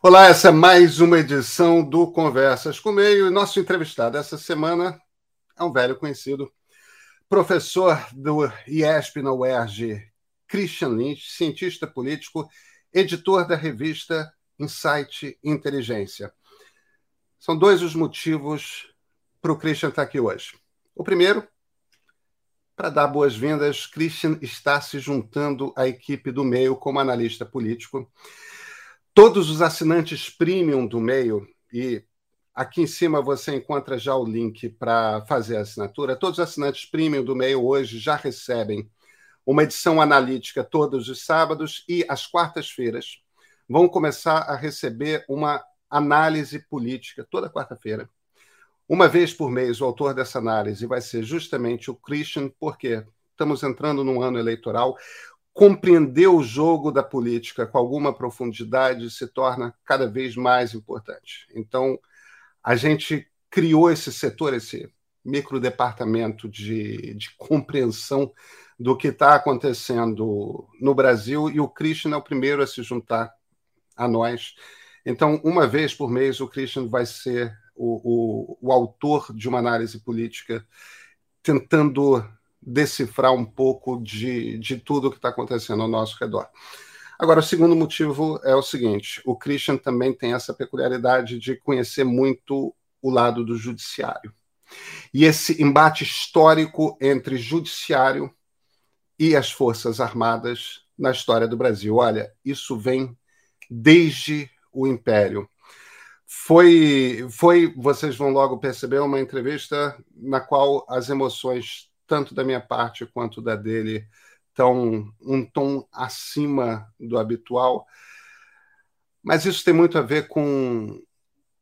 Olá, essa é mais uma edição do Conversas com Meio e nosso entrevistado essa semana é um velho conhecido, professor do IESP na UERJ, Christian Lynch, cientista político, editor da revista Insight Inteligência. São dois os motivos para o Christian estar aqui hoje. O primeiro, para dar boas-vindas, Christian está se juntando à equipe do Meio como analista político todos os assinantes premium do Meio, e aqui em cima você encontra já o link para fazer a assinatura. Todos os assinantes premium do Meio hoje já recebem uma edição analítica todos os sábados e às quartas-feiras vão começar a receber uma análise política toda quarta-feira. Uma vez por mês, o autor dessa análise vai ser justamente o Christian, porque estamos entrando num ano eleitoral compreender o jogo da política com alguma profundidade se torna cada vez mais importante. Então, a gente criou esse setor, esse microdepartamento de, de compreensão do que está acontecendo no Brasil, e o Christian é o primeiro a se juntar a nós. Então, uma vez por mês, o Christian vai ser o, o, o autor de uma análise política, tentando decifrar um pouco de, de tudo que está acontecendo ao nosso redor. Agora, o segundo motivo é o seguinte: o Christian também tem essa peculiaridade de conhecer muito o lado do judiciário. E esse embate histórico entre judiciário e as Forças Armadas na história do Brasil. Olha, isso vem desde o Império. Foi, foi, vocês vão logo perceber, uma entrevista na qual as emoções tanto da minha parte quanto da dele, estão um tom acima do habitual. Mas isso tem muito a ver com,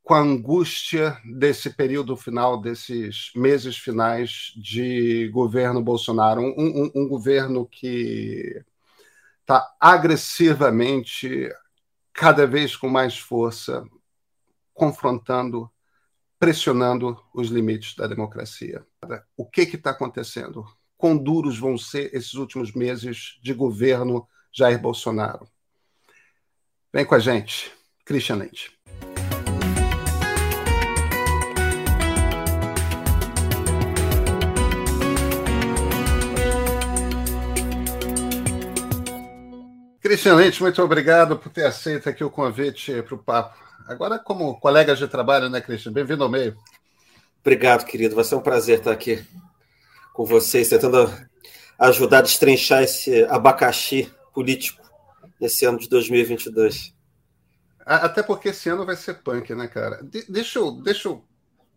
com a angústia desse período final, desses meses finais de governo Bolsonaro. Um, um, um governo que está agressivamente, cada vez com mais força, confrontando pressionando os limites da democracia. O que está acontecendo? Quão duros vão ser esses últimos meses de governo Jair Bolsonaro? Vem com a gente, Christian Lente. Christian Lente, muito obrigado por ter aceito aqui o convite para o papo. Agora, como colegas de trabalho, né, Cristian? Bem-vindo ao meio. Obrigado, querido. Vai ser um prazer estar aqui com vocês, tentando ajudar a destrinchar esse abacaxi político nesse ano de 2022. Até porque esse ano vai ser punk, né, cara? De deixa, eu, deixa eu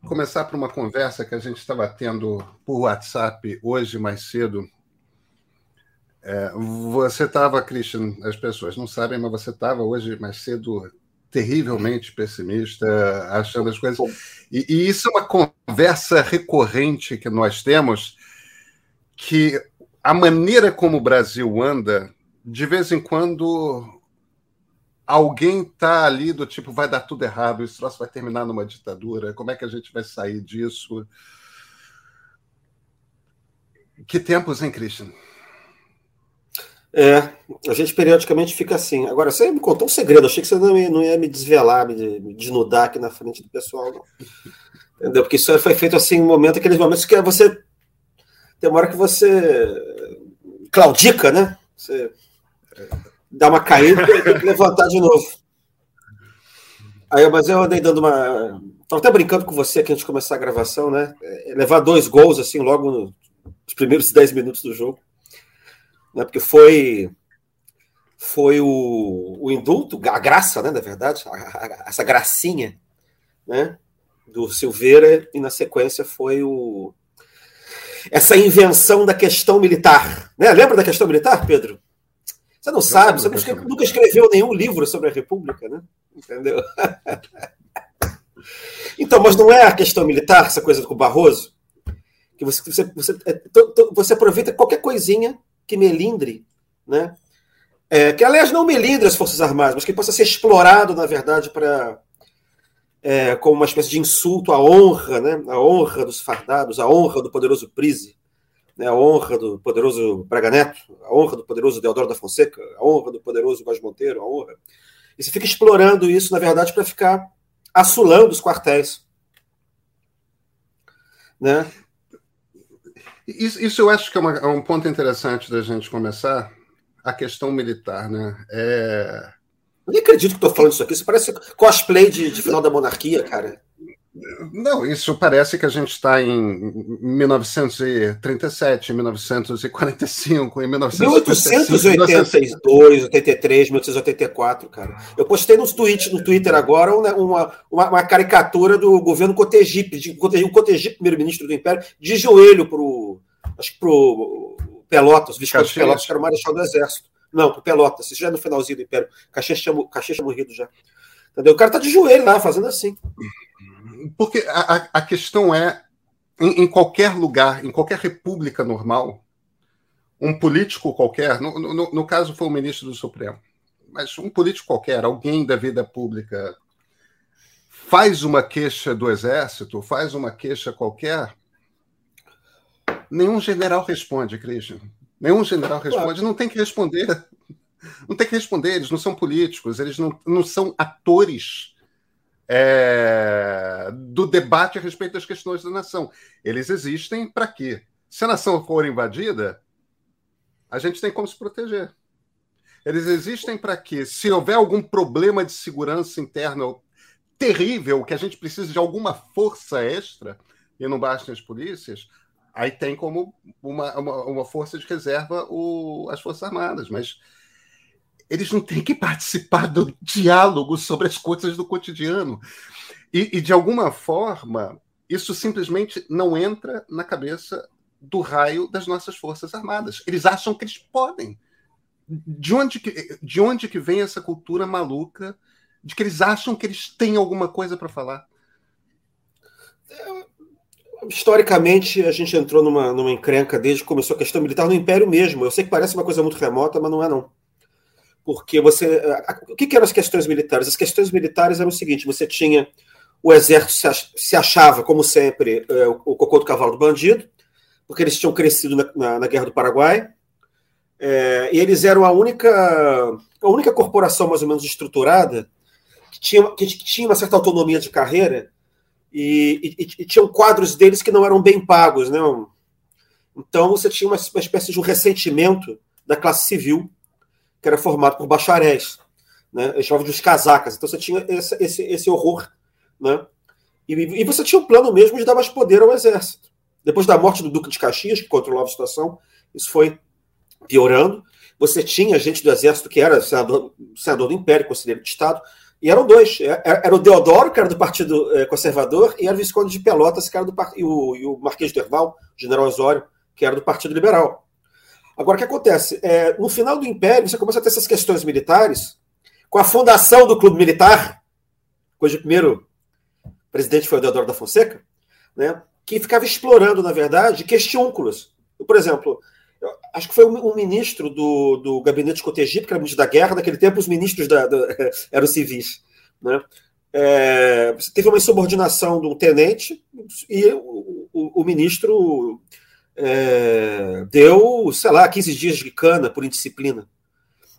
começar por uma conversa que a gente estava tendo por WhatsApp hoje mais cedo. É, você estava, Christian, as pessoas não sabem, mas você estava hoje mais cedo terrivelmente pessimista, achando as coisas. E, e, isso é uma conversa recorrente que nós temos, que a maneira como o Brasil anda, de vez em quando alguém está ali do tipo, vai dar tudo errado, isso vai terminar numa ditadura, como é que a gente vai sair disso? Que tempos, hein, Christian? É, a gente periodicamente fica assim. Agora, você me contou um segredo, achei que você não ia, não ia me desvelar, me, desnudar aqui na frente do pessoal, não. Entendeu? Porque isso foi feito assim, um momento, aqueles momentos que você. Tem uma hora que você claudica, né? Você dá uma caída e tem que levantar de novo. Aí, mas eu andei dando uma. Estava até brincando com você aqui antes de começar a gravação, né? É, levar dois gols assim logo nos primeiros 10 minutos do jogo né, porque foi foi o, o indulto, a graça, né, na verdade, a, a, essa gracinha né, do Silveira, e na sequência foi o essa invenção da questão militar. Né? Lembra da questão militar, Pedro? Você não sabe, você nunca escreveu nenhum livro sobre a República, né? Entendeu? Então, mas não é a questão militar, essa coisa com o Barroso? Que você, você, você, é, você aproveita qualquer coisinha que melindre, né? É, que, aliás, não melindre as Forças Armadas, mas que possa ser explorado, na verdade, para é, como uma espécie de insulto à honra, né? a honra dos fardados, a honra do poderoso Prise, né? a honra do poderoso Braga Neto, a honra do poderoso Deodoro da Fonseca, a honra do poderoso Vaz Monteiro, a honra. E você fica explorando isso, na verdade, para ficar assulando os quartéis. Né? Isso, isso eu acho que é, uma, é, um ponto interessante da gente começar, a questão militar. Né? É... Eu nem acredito que estou falando isso aqui, isso parece cosplay de, de final da monarquia, cara. Não, isso parece que a gente está em 1937, 1945, em 1882, 83, 1884, cara. Eu postei tweets, no Twitter agora uma, uma, uma caricatura do governo Cotegipe, o Cotegipe, primeiro-ministro do Império, de joelho pro, acho que pro Pelotas, Visconde Pelotas, que era o marechal do Exército. Não, pro Pelotas, isso já é no finalzinho do Império. Caxias tinha, Caxias tinha morrido já. Entendeu? O cara tá de joelho lá, fazendo assim. Porque a, a questão é, em, em, qualquer lugar, em qualquer república normal, um político qualquer, no, no, no caso foi o ministro do Supremo, mas um político qualquer, alguém da vida pública, faz uma queixa do Exército, faz uma queixa qualquer, nenhum general responde, Christian. Nenhum general responde, não tem que responder. Não tem que responder, eles não são políticos, eles não, não são atores é, do debate a respeito das questões da nação. Eles existem para quê? Se a nação for invadida, a gente tem como se proteger. Eles existem para quê? Se houver algum problema de segurança interna terrível, que a gente precisa de alguma força extra, e não bastam as polícias, aí tem como uma, uma, uma força de reserva o, as Forças Armadas. Mas eles não têm que participar do diálogo sobre as coisas do cotidiano. E, e, de alguma forma, isso simplesmente não entra na cabeça do raio das nossas Forças Armadas. Eles acham que eles podem. De onde que, de onde que vem essa cultura maluca de que eles acham que eles têm alguma coisa para falar? Historicamente, a gente entrou numa, numa encrenca desde que começou a questão militar no Império mesmo. Eu sei que parece uma coisa muito remota, mas não é não porque você. O que, que eram as questões militares? As questões militares eram o seguinte: você tinha o exército se achava, como sempre, é, o cocô do cavalo do bandido, porque eles tinham crescido na, na, na Guerra do Paraguai, é, e eles eram a única, a única corporação mais ou menos estruturada que tinha, que tinha uma certa autonomia de carreira e, e, e tinham quadros deles que não eram bem pagos. Né? Então você tinha uma, uma espécie de um ressentimento da classe civil que era formado por bacharéis, né? Eles chamavam de os casacas. Então você tinha esse, esse, esse horror, né? E, e, você tinha um plano mesmo de dar mais poder ao exército. Depois da morte do Duque de Caxias, que controlava a situação, isso foi piorando. Você tinha gente do exército que era senador, senador do Império, conselheiro de Estado, e eram dois. É, é, era o Deodoro, que era do Partido é, Conservador, e era o Visconde de Pelotas, que era do e o, e o Marquês de Herval, general Osório, que era do Partido Liberal. Agora, o que acontece? É, no final do Império, você começa a ter essas questões militares, com a fundação do Clube Militar, cujo primeiro presidente foi o Deodoro da Fonseca, né, que ficava explorando, na verdade, questiúnculos. Por exemplo, acho que foi um, ministro do, do gabinete Cotegipe, que era ministro da guerra, naquele tempo os ministros da, da, eram civis. Né? É, teve uma insubordinação um tenente e o, o, o ministro é, deu, sei lá, 15 dias de cana por indisciplina.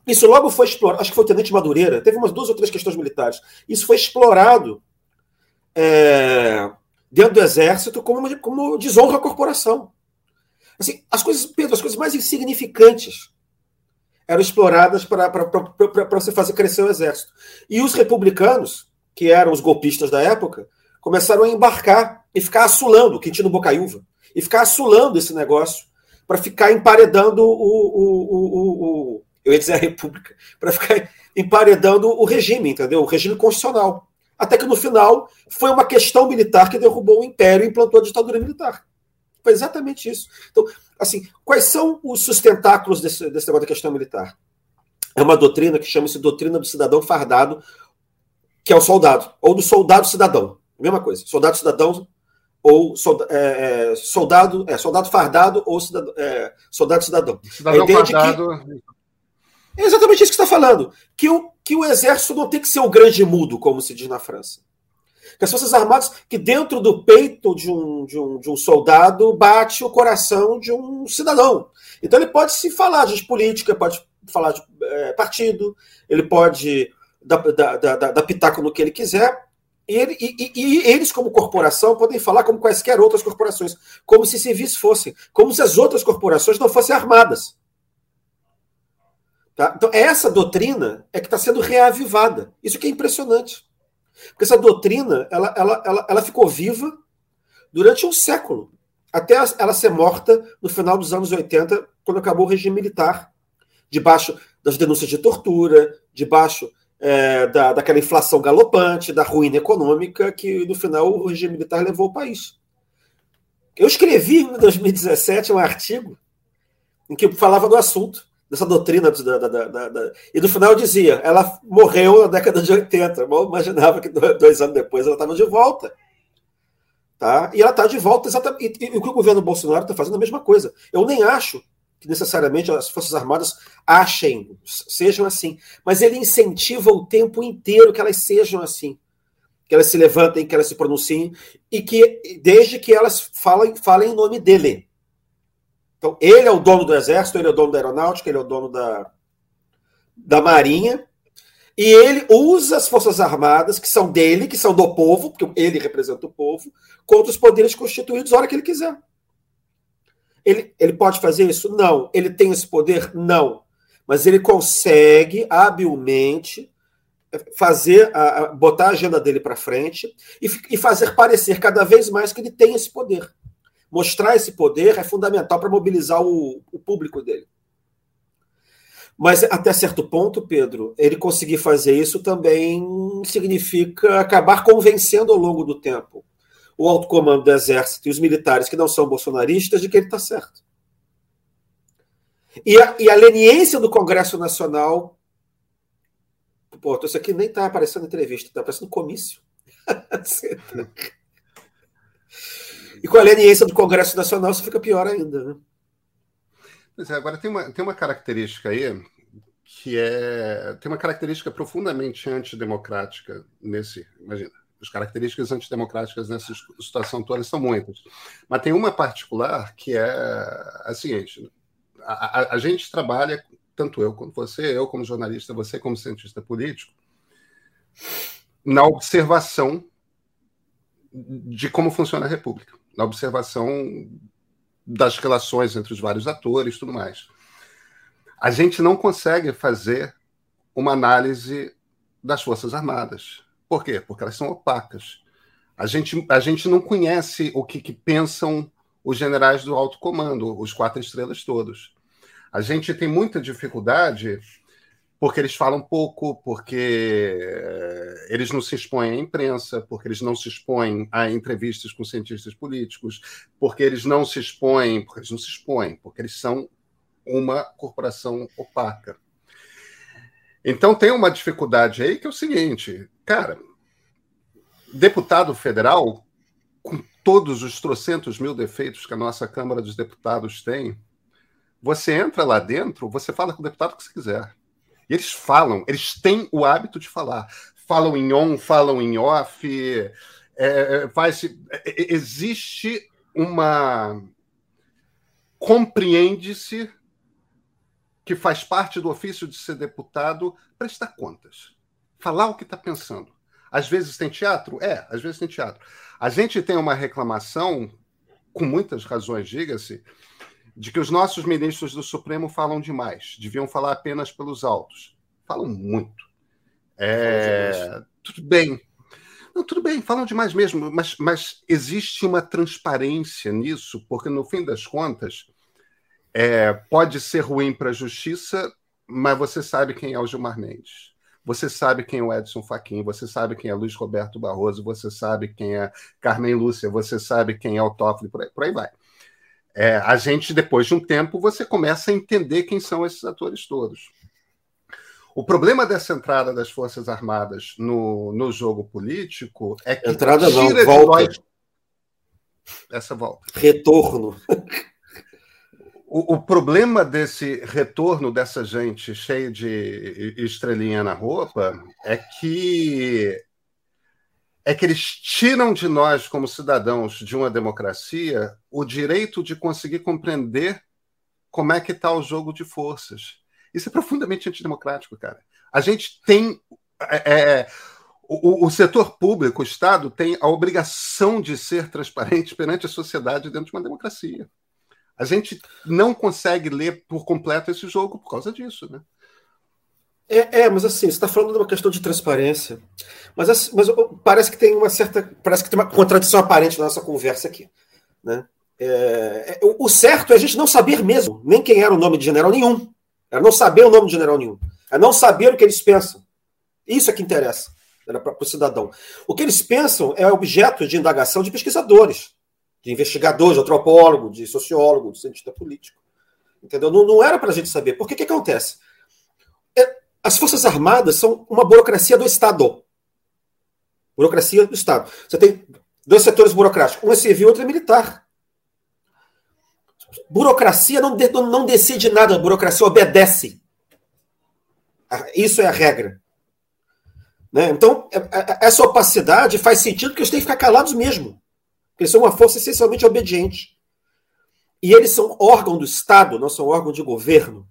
Isso logo foi explorado, acho que foi o Tenente Madureira, teve umas duas ou três questões militares. Isso foi explorado é, dentro do Exército como, como desonra à corporação. Assim, as coisas, Pedro, as coisas mais insignificantes eram exploradas para você fazer crescer o Exército. E os republicanos, que eram os golpistas da época, começaram a embarcar e ficar assulando o Quintino Bocaiúva e ficar assulando esse negócio para ficar emparedando o, o, o, o, eu ia dizer a República, para ficar emparedando o regime, entendeu? O regime constitucional. Até que no final foi uma questão militar que derrubou o império e implantou a ditadura militar. Foi exatamente isso. Então, assim, quais são os sustentáculos desse, desse negócio da questão militar? É uma doutrina que chama-se doutrina do cidadão fardado, que é o soldado, ou do soldado cidadão. Mesma coisa. Soldado cidadão ou soldado, é, é, soldado, é, soldado fardado ou cidadão, é, soldado cidadão. Cidadão fardado. Que, é exatamente isso que está falando. Que o, que o exército não tem que ser o grande mudo, como se diz na França. Que as Forças Armadas, que dentro do peito de um, de, um, de um soldado bate o coração de um cidadão. Então ele pode se falar de política, pode falar de é, partido, ele pode dar, dar, dar, dar pitaco no que ele quiser, ele, e, e, eles, como corporação, podem falar como quaisquer outras corporações, como se civis fossem, como se as outras corporações não fossem armadas. Tá? Então, essa doutrina é que está sendo reavivada. Isso que é impressionante. Porque essa doutrina ela, ela, ela, ela ficou viva durante um século, até ela ser morta no final dos anos 80, quando acabou o regime militar, debaixo das denúncias de tortura, debaixo é, da, daquela inflação galopante, da ruína econômica que no final o regime militar levou o país. Eu escrevi em 2017 um artigo em que falava do assunto, dessa doutrina da, da, da, e no final dizia, ela morreu na década de 80. Eu imaginava que dois anos depois ela estava de volta. Tá? E ela está de volta exatamente. E, e, o que o governo Bolsonaro está fazendo é a mesma coisa. Eu nem acho que necessariamente as Forças Armadas achem, sejam assim. Mas ele incentiva o tempo inteiro que elas sejam assim. Que elas se levantem, que elas se pronunciem, e que, desde que elas falem, falem em nome dele. Então, ele é o dono do Exército, ele é o dono da Aeronáutica, ele é o dono da, da Marinha, e ele usa as Forças Armadas, que são dele, que são do povo, porque ele representa o povo, contra os poderes constituídos a hora que ele quiser. Ele, ele pode fazer isso? Não. Ele tem esse poder? Não. Mas ele consegue habilmente fazer a, botar a agenda dele para frente e, e fazer parecer cada vez mais que ele tem esse poder. Mostrar esse poder é fundamental para mobilizar o, o público dele. Mas até certo ponto, Pedro, ele conseguir fazer isso também significa acabar convencendo ao longo do tempo o alto comando do Exército e os militares que não são bolsonaristas de que ele está certo. E a, e a leniência do Congresso Nacional. Pô, isso aqui nem está aparecendo entrevista, está aparecendo comício. e com a leniência do Congresso Nacional, isso fica pior ainda. Né? É, agora tem uma, tem uma característica aí que é. Tem uma característica profundamente antidemocrática nesse. Imagina as características antidemocráticas nessa situação toda são muitas. Mas tem uma particular que é a seguinte: a, a, a, gente trabalha, tanto eu quanto você, eu como jornalista, você como cientista político, na observação de como funciona a República, na observação das relações entre os vários atores tudo mais. A gente não consegue fazer uma análise das Forças Armadas por quê? Porque elas são opacas. A gente, a gente não conhece o que, que pensam os generais do alto comando, os quatro estrelas todos. A gente tem muita dificuldade porque eles falam pouco, porque eh, eles não se expõem à imprensa, porque eles não se expõem a entrevistas com cientistas políticos, porque eles não se expõem, porque eles não se expõem, porque eles são uma corporação opaca. Então tem uma dificuldade aí que é o seguinte: Cara, deputado federal, com todos os trocentos mil defeitos que a nossa Câmara dos Deputados tem, você entra lá dentro, você fala com o deputado que você quiser. E eles falam, eles têm o hábito de falar. Falam em on, falam em off. É, é faz, é, existe uma. Compreende-se que faz parte do ofício de ser deputado prestar contas falar o que está pensando. Às vezes tem teatro? É, às vezes tem teatro. A gente tem uma reclamação, com muitas razões, diga-se, de que os nossos ministros do Supremo falam demais, deviam falar apenas pelos autos. Falam muito. É, tudo bem. Não, tudo bem, falam demais mesmo, mas, mas existe uma transparência nisso, porque no fim das contas é, pode ser ruim para a justiça, mas você sabe quem é o Gilmar Mendes. Você sabe quem é o Edson Fachin, você sabe quem é Luiz Roberto Barroso, você sabe quem é Carmen Lúcia, você sabe quem é o Toffoli, por aí, por aí vai. É, a gente, depois de um tempo, você começa a entender quem são esses atores todos. O problema dessa entrada das Forças Armadas no, no jogo político é que entrada não, volta. Nós... Essa volta. Retorno. O, o, problema desse retorno dessa gente cheia de estrelinha na roupa é que é que eles tiram de nós, como cidadãos de uma democracia, o direito de conseguir compreender como é que está o jogo de forças. Isso é profundamente antidemocrático, cara. A gente tem é, é o, o, setor público, o Estado, tem a obrigação de ser transparente perante a sociedade dentro de uma democracia. A gente não consegue ler por completo esse jogo por causa disso, né? É, é mas assim, você está falando de uma questão de transparência. Mas, assim, mas parece que tem uma certa. Parece que tem uma contradição aparente na nossa conversa aqui. Né? É, é o certo é a gente não saber mesmo nem quem era o nome de general nenhum. É não saber o nome de general nenhum. É não saber o que eles pensam. Isso é que interessa para o cidadão. O que eles pensam é objeto de indagação de pesquisadores, de investigadores, de antropólogo, de sociólogo, de cientista político. Entendeu? Não, não era para a gente saber. O que, que acontece? É, as Forças Armadas são uma burocracia do Estado. Burocracia do Estado. Você tem dois setores burocráticos. Um é civil, outro é militar. Burocracia não, de, não decide nada, a burocracia obedece. Isso é a regra. Né? Então, é, é, essa opacidade faz sentido porque eles têm que ficar calados mesmo. Eles são uma força essencialmente obediente. E eles são órgão do Estado, não são órgão de governo.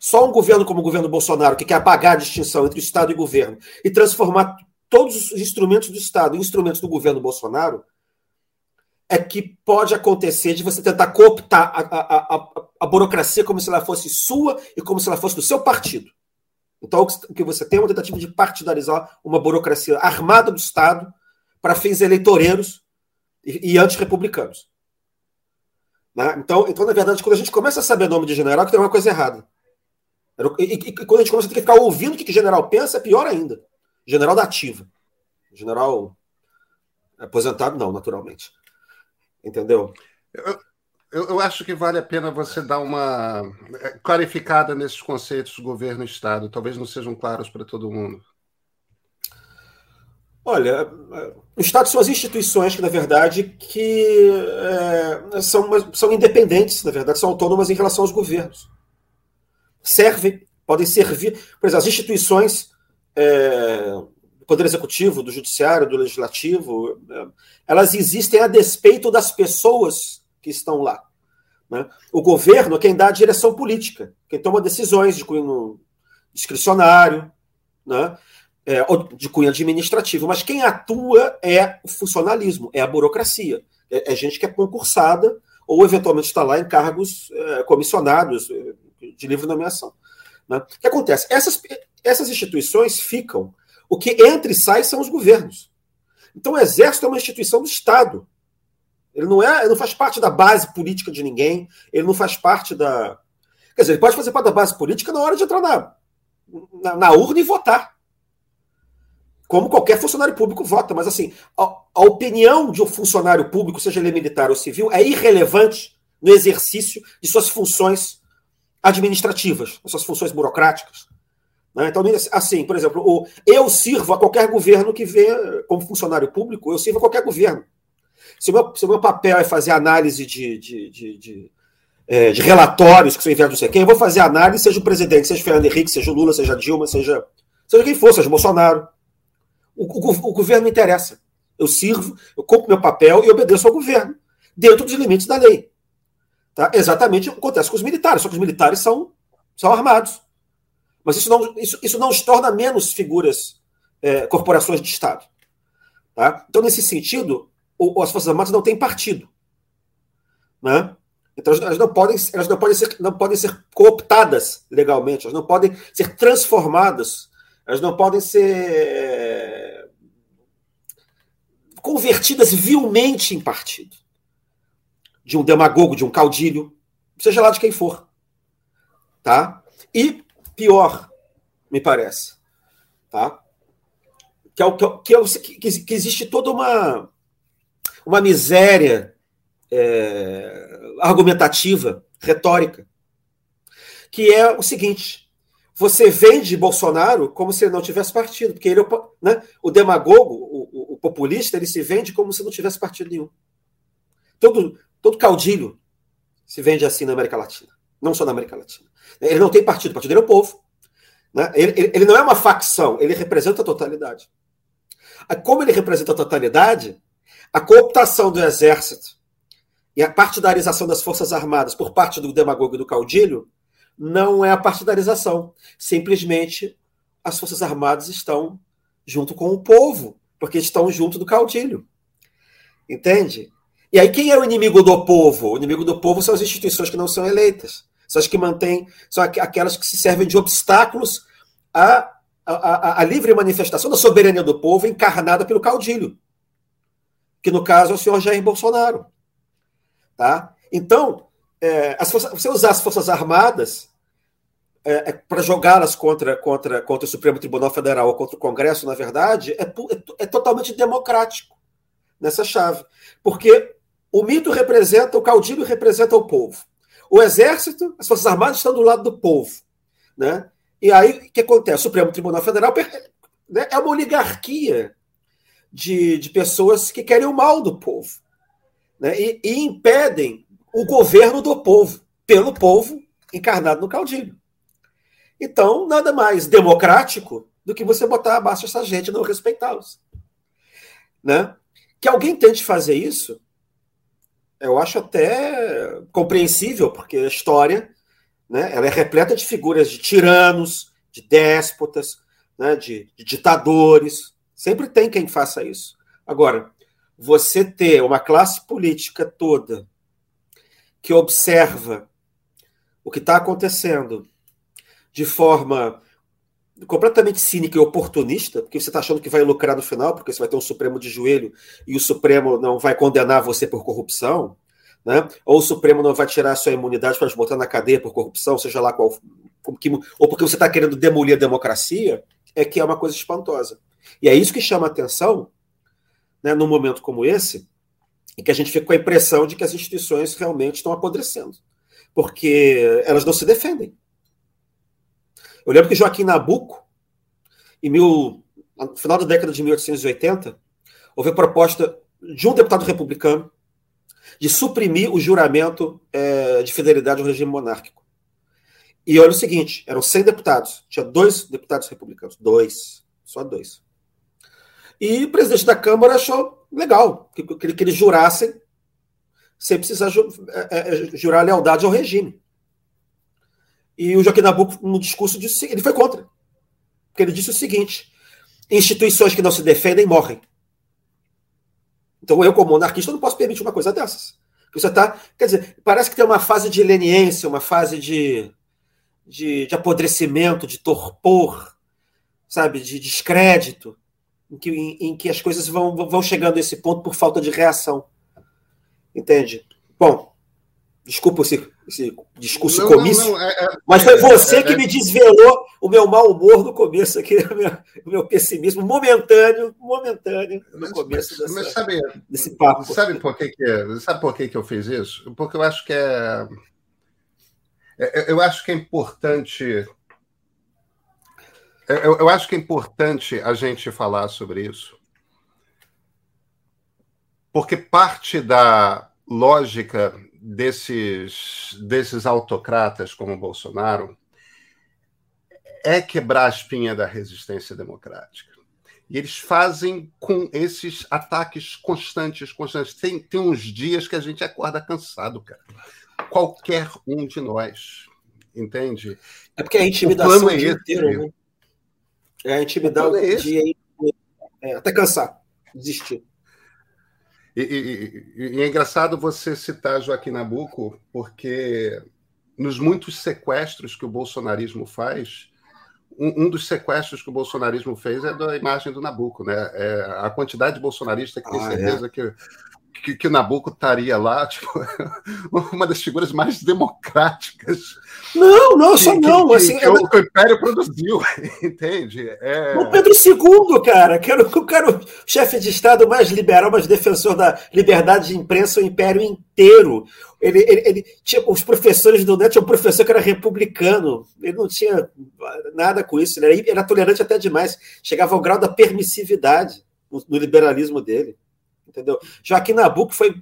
Só um governo como o governo Bolsonaro, que quer apagar a distinção entre Estado e governo e transformar todos os instrumentos do Estado em instrumentos do governo Bolsonaro, é que pode acontecer de você tentar cooptar a, a, a, a burocracia como se ela fosse sua e como se ela fosse do seu partido. Então, o que você tem é uma tentativa de partidarizar uma burocracia armada do Estado para fins eleitoreiros e, e antirrepublicanos. Né? Então, então, na verdade, quando a gente começa a saber o nome de general, que tem uma coisa errada. E, e, e, quando a gente começa a ter que ficar ouvindo o que, general pensa, é pior ainda. General da ativa. General aposentado, não, naturalmente. Entendeu? Eu, eu, eu, acho que vale a pena você dar uma é, clarificada nesses conceitos governo e Estado. Talvez não sejam claros para todo mundo. Olha, o Estado são as instituições que, na verdade, que é, são, são independentes, na verdade, são autônomas em relação aos governos. Servem, podem servir. Por exemplo, as instituições é, do Poder Executivo, do Judiciário, do Legislativo, é, elas existem a despeito das pessoas que estão lá. Né? O governo é quem dá a direção política, quem toma decisões de cunho discricionário, né? É, de cunho administrativo, mas quem atua é o funcionalismo, é a burocracia. É, é gente que é concursada ou eventualmente está lá em cargos é, comissionados é, de livre nomeação. Né? O que acontece? Essas, essas instituições ficam. O que entra e sai são os governos. Então o Exército é uma instituição do Estado. Ele não é, ele não faz parte da base política de ninguém, ele não faz parte da. Quer dizer, ele pode fazer parte da base política na hora de entrar na, na, na urna e votar. Como qualquer funcionário público vota, mas assim, a, a opinião de um funcionário público, seja ele militar ou civil, é irrelevante no exercício de suas funções administrativas, suas funções burocráticas. Né? Então, assim, por exemplo, o, eu sirvo a qualquer governo que vê, como funcionário público, eu sirvo a qualquer governo. Se o meu, se o meu papel é fazer análise de, de, de, de, é, de relatórios que são enviados não sei quem, eu vou fazer análise, seja o presidente, seja o Fernando Henrique, seja o Lula, seja a Dilma, seja, seja quem for, seja o Bolsonaro. O, o, o governo me interessa. Eu sirvo, eu cumpro meu papel e obedeço ao governo, dentro dos limites da lei. Tá? Exatamente o que acontece com os militares, só que os militares são, são armados. Mas isso não, isso, isso não os torna menos figuras, é, corporações de Estado. Tá? Então, nesse sentido, ou, as Forças Armadas não têm partido. Né? Então elas não podem, elas não podem, ser, não podem ser cooptadas legalmente, elas não podem ser transformadas, elas não podem ser é, convertidas vilmente em partido. De um demagogo, de um caudilho, seja lá de quem for. Tá? E pior, me parece, tá? Que, é que, é que, que existe toda uma uma miséria é, argumentativa, retórica, que é o seguinte: você vende Bolsonaro como se ele não tivesse partido, porque ele, né, o demagogo, o, o, populista, ele se vende como se não tivesse partido nenhum. Todo, todo caudilho se vende assim na América Latina, não só na América Latina. Ele não tem partido, o partido dele é o povo. Né? Ele, ele, ele não é uma facção, ele representa a totalidade. Como ele representa a totalidade, a cooptação do exército e a partidarização das Forças Armadas por parte do demagogo e do caudilho não é a partidarização, simplesmente as Forças Armadas estão junto com o povo, porque estão junto do caudilho. Entende? E aí, quem é o inimigo do povo? O inimigo do povo são as instituições que não são eleitas. São as que mantêm, são aquelas que se servem de obstáculos à, à, à livre manifestação da soberania do povo encarnada pelo caudilho, que no caso é o senhor Jair Bolsonaro. Tá? Então, é, as forças, você usar as Forças Armadas é, é, para jogá-las contra, contra, contra o Supremo Tribunal Federal ou contra o Congresso, na verdade, é, é, é totalmente democrático nessa chave. Porque o mito representa, o caudilho representa o povo. O exército, as Forças Armadas estão do lado do povo. Né? E aí, o que acontece? O Supremo Tribunal Federal né, é uma oligarquia de, de pessoas que querem o mal do povo. Né? E, e impedem o governo do povo, pelo povo encarnado no caudilho. Então, nada mais democrático do que você botar abaixo essa gente e não respeitá-los. Né? Que alguém tente fazer isso, eu acho até compreensível, porque a história né, ela é repleta de figuras de tiranos, de déspotas, né, de, de ditadores. Sempre tem quem faça isso. Agora, você ter uma classe política toda que observa o que está acontecendo de forma completamente cínica e oportunista, porque você está achando que vai lucrar no final, porque você vai ter um Supremo de joelho e o Supremo não vai condenar você por corrupção, né? ou o Supremo não vai tirar a sua imunidade para te botar na cadeia por corrupção, seja lá qual. ou porque você está querendo demolir a democracia, é que é uma coisa espantosa. E é isso que chama a atenção, né, num momento como esse, em que a gente fica com a impressão de que as instituições realmente estão apodrecendo, porque elas não se defendem. Eu lembro que Joaquim Nabuco, em mil, no final da década de 1880, houve a proposta de um deputado republicano de suprimir o juramento é, de fidelidade ao regime monárquico. E olha o seguinte: eram 100 deputados, tinha dois deputados republicanos, dois, só dois. E o presidente da Câmara achou legal que, que, que eles jurassem sem precisar ju, é, é, jurar lealdade ao regime. E o Joaquim Nabuco, no discurso, disse ele foi contra. Porque ele disse o seguinte: instituições que não se defendem morrem. Então eu, como monarquista, não posso permitir uma coisa dessas. Você tá, quer dizer, parece que tem uma fase de leniência, uma fase de, de, de apodrecimento, de torpor, sabe, de descrédito, em que, em, em que as coisas vão, vão chegando a esse ponto por falta de reação. Entende? Bom, Desculpa esse, esse discurso não, comício, não, não, é, é, mas foi você é, que é. me desvelou o meu mau humor no começo aqui, o meu, o meu pessimismo momentâneo, momentâneo no mas, começo dessa, mas sabe, desse papo. Sabe por que, que sabe por que, que eu fiz isso? Porque eu acho que é, é eu acho que é importante eu, eu acho que é importante a gente falar sobre isso, porque parte da lógica desses, desses autocratas como Bolsonaro é quebrar a espinha da resistência democrática. E eles fazem com esses ataques constantes, constantes. Tem, tem uns dias que a gente acorda cansado, cara. Qualquer um de nós, entende? É porque a intimidação o é esse, inteiro, né? É a intimidação é de é, até cansar, desistir. E, e, e, é engraçado você citar Joaquim Nabuco, porque nos muitos sequestros que o bolsonarismo faz, um, um, dos sequestros que o bolsonarismo fez é da imagem do Nabuco, né? É a quantidade de bolsonarista que tem ah, é? certeza é. que que, que o Nabucco estaria lá, tipo, uma das figuras mais democráticas. Não, não, só não. Que, assim, que, o, o Império produziu, entende? É... O Pedro II, cara, que era, que era o chefe de Estado mais liberal, mais defensor da liberdade de imprensa, o Império inteiro. Ele, ele, ele tinha, os professores do NET tinha um professor que era republicano, ele não tinha nada com isso, ele era, era tolerante até demais, chegava ao grau da permissividade no, no liberalismo dele entendeu? Joaquim Nabuco foi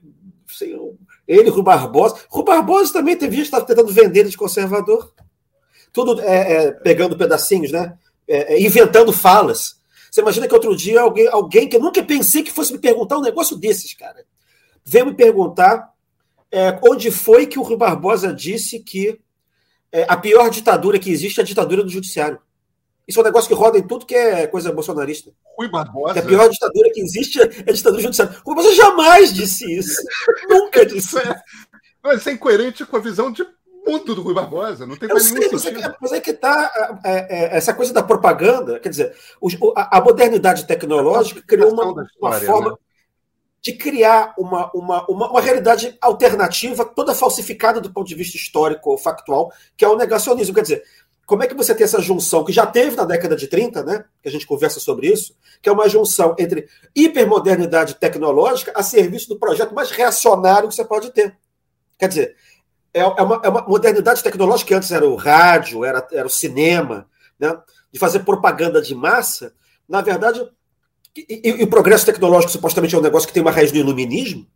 sei, ele, Rui Barbosa. Rui Barbosa também teve gente que estava tentando vender ele de conservador. Tudo é, é, pegando pedacinhos, né? É, é, inventando falas. Você imagina que outro dia alguém, alguém que eu nunca pensei que fosse me perguntar um negócio desses, cara, veio me perguntar é, onde foi que o Rui Barbosa disse que é, a pior ditadura que existe é a ditadura do judiciário. Isso é um negócio que roda em tudo que é coisa bolsonarista. Rui Barbosa. Que a pior ditadura que existe é a ditadura judiciária. Rui Barbosa jamais disse isso. Nunca disse. É, mas é incoerente com a visão de mundo do Rui Barbosa. Não tem mais sei, nenhum mas é, que, mas é que tá é, é, essa coisa da propaganda. Quer dizer, a, a modernidade tecnológica criou uma, história, uma forma. Né? de criar uma, uma, uma, uma, realidade alternativa, toda falsificada do ponto de vista histórico ou factual, que é o negacionismo. Quer dizer, como é que você tem essa junção que já teve na década de 30, né? Que a gente conversa sobre isso, que é uma junção entre hipermodernidade tecnológica a serviço do projeto mais reacionário que você pode ter. Quer dizer, é, é, uma, é uma modernidade tecnológica que antes era o rádio, era, era o cinema, né? De fazer propaganda de massa, na verdade, e, e, e o progresso tecnológico supostamente é um negócio que tem uma raiz no iluminismo,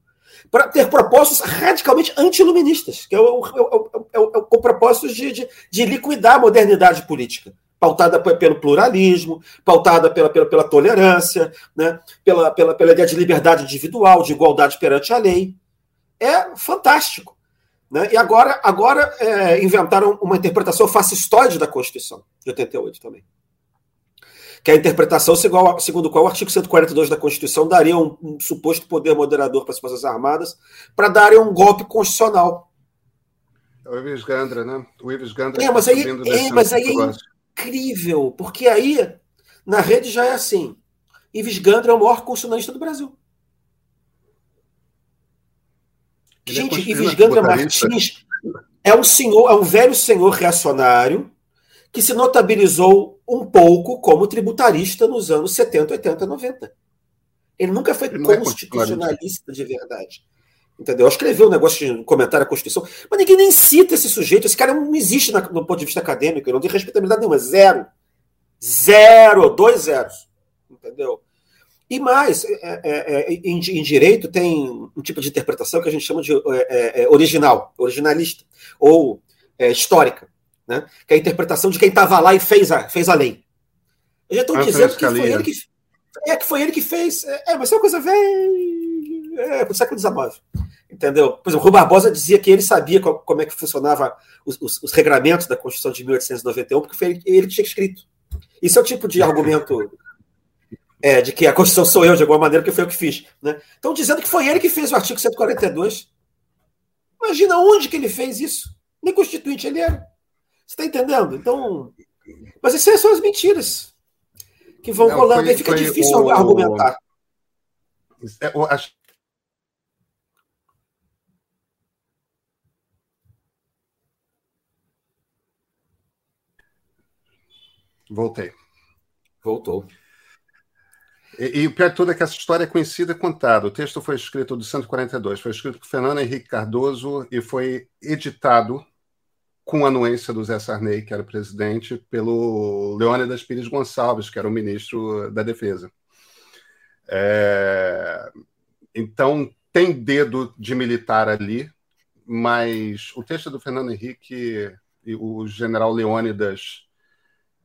para ter propósitos radicalmente anti-iluministas, que é o, é o, é o, propósito de, de, de, liquidar a modernidade política, pautada pelo pluralismo, pautada pela, pela, pela tolerância, né? pela, pela, pela ideia de liberdade individual, de igualdade perante a lei. É fantástico. Né? E agora, agora é, inventaram uma interpretação fascistoide da Constituição, de 88 também que é a interpretação segundo qual o artigo 142 da Constituição daria um, um suposto poder moderador para as Forças Armadas para darem um golpe constitucional. É o Ives Gandra, né? O Ives Gandra. É, mas aí, é, mas aí é incrível, porque aí na rede já é assim. Ives Gandra é o maior constitucionalista do Brasil. Ele é Gente, é Ives Gandra Martins é um senhor, é um velho senhor reacionário que se notabilizou um pouco como tributarista nos anos 70, 80, 90. Ele nunca foi Ele é constitucionalista é de verdade. Entendeu? Escreveu um negócio de comentário à Constituição, mas ninguém nem cita esse sujeito. Esse cara não existe na, no ponto de vista acadêmico, ele não tem respeitabilidade nenhuma. Zero. Zero. Dois zeros. Entendeu? E mais, é, é, é em, em, direito tem um tipo de interpretação que a gente chama de é, é original, originalista, ou histórica né? que é a interpretação de quem estava lá e fez a, fez a lei. Eles estão ah, dizendo que foi ele que, é, que foi ele que fez. É, é mas é uma coisa velha. É, pro século XIX. Entendeu? Por exemplo, o Rui Barbosa dizia que ele sabia qual, como é que funcionava os, os, os, regramentos da Constituição de 1891, porque foi ele, ele que tinha escrito. Isso é o tipo de argumento é, de que a Constituição sou eu, de alguma maneira, que foi eu que fiz. Né? Estão dizendo que foi ele que fez o artigo 142. Imagina onde que ele fez isso. Nem constituinte ele era. Você está entendendo? Então. Mas essas são as mentiras que vão Não, rolando. Aí fica difícil o... argumentar. É, o, acho... Voltei. Voltou. E, e, o pior de tudo é que essa história é conhecida e contada. O texto foi escrito do 142, foi escrito por Fernando Henrique Cardoso e foi editado com a anuência do Zé Sarney, que era o presidente, pelo Leônidas Pires Gonçalves, que era o ministro da Defesa. É... Então, tem dedo de militar ali, mas o texto do Fernando Henrique e o general Leônidas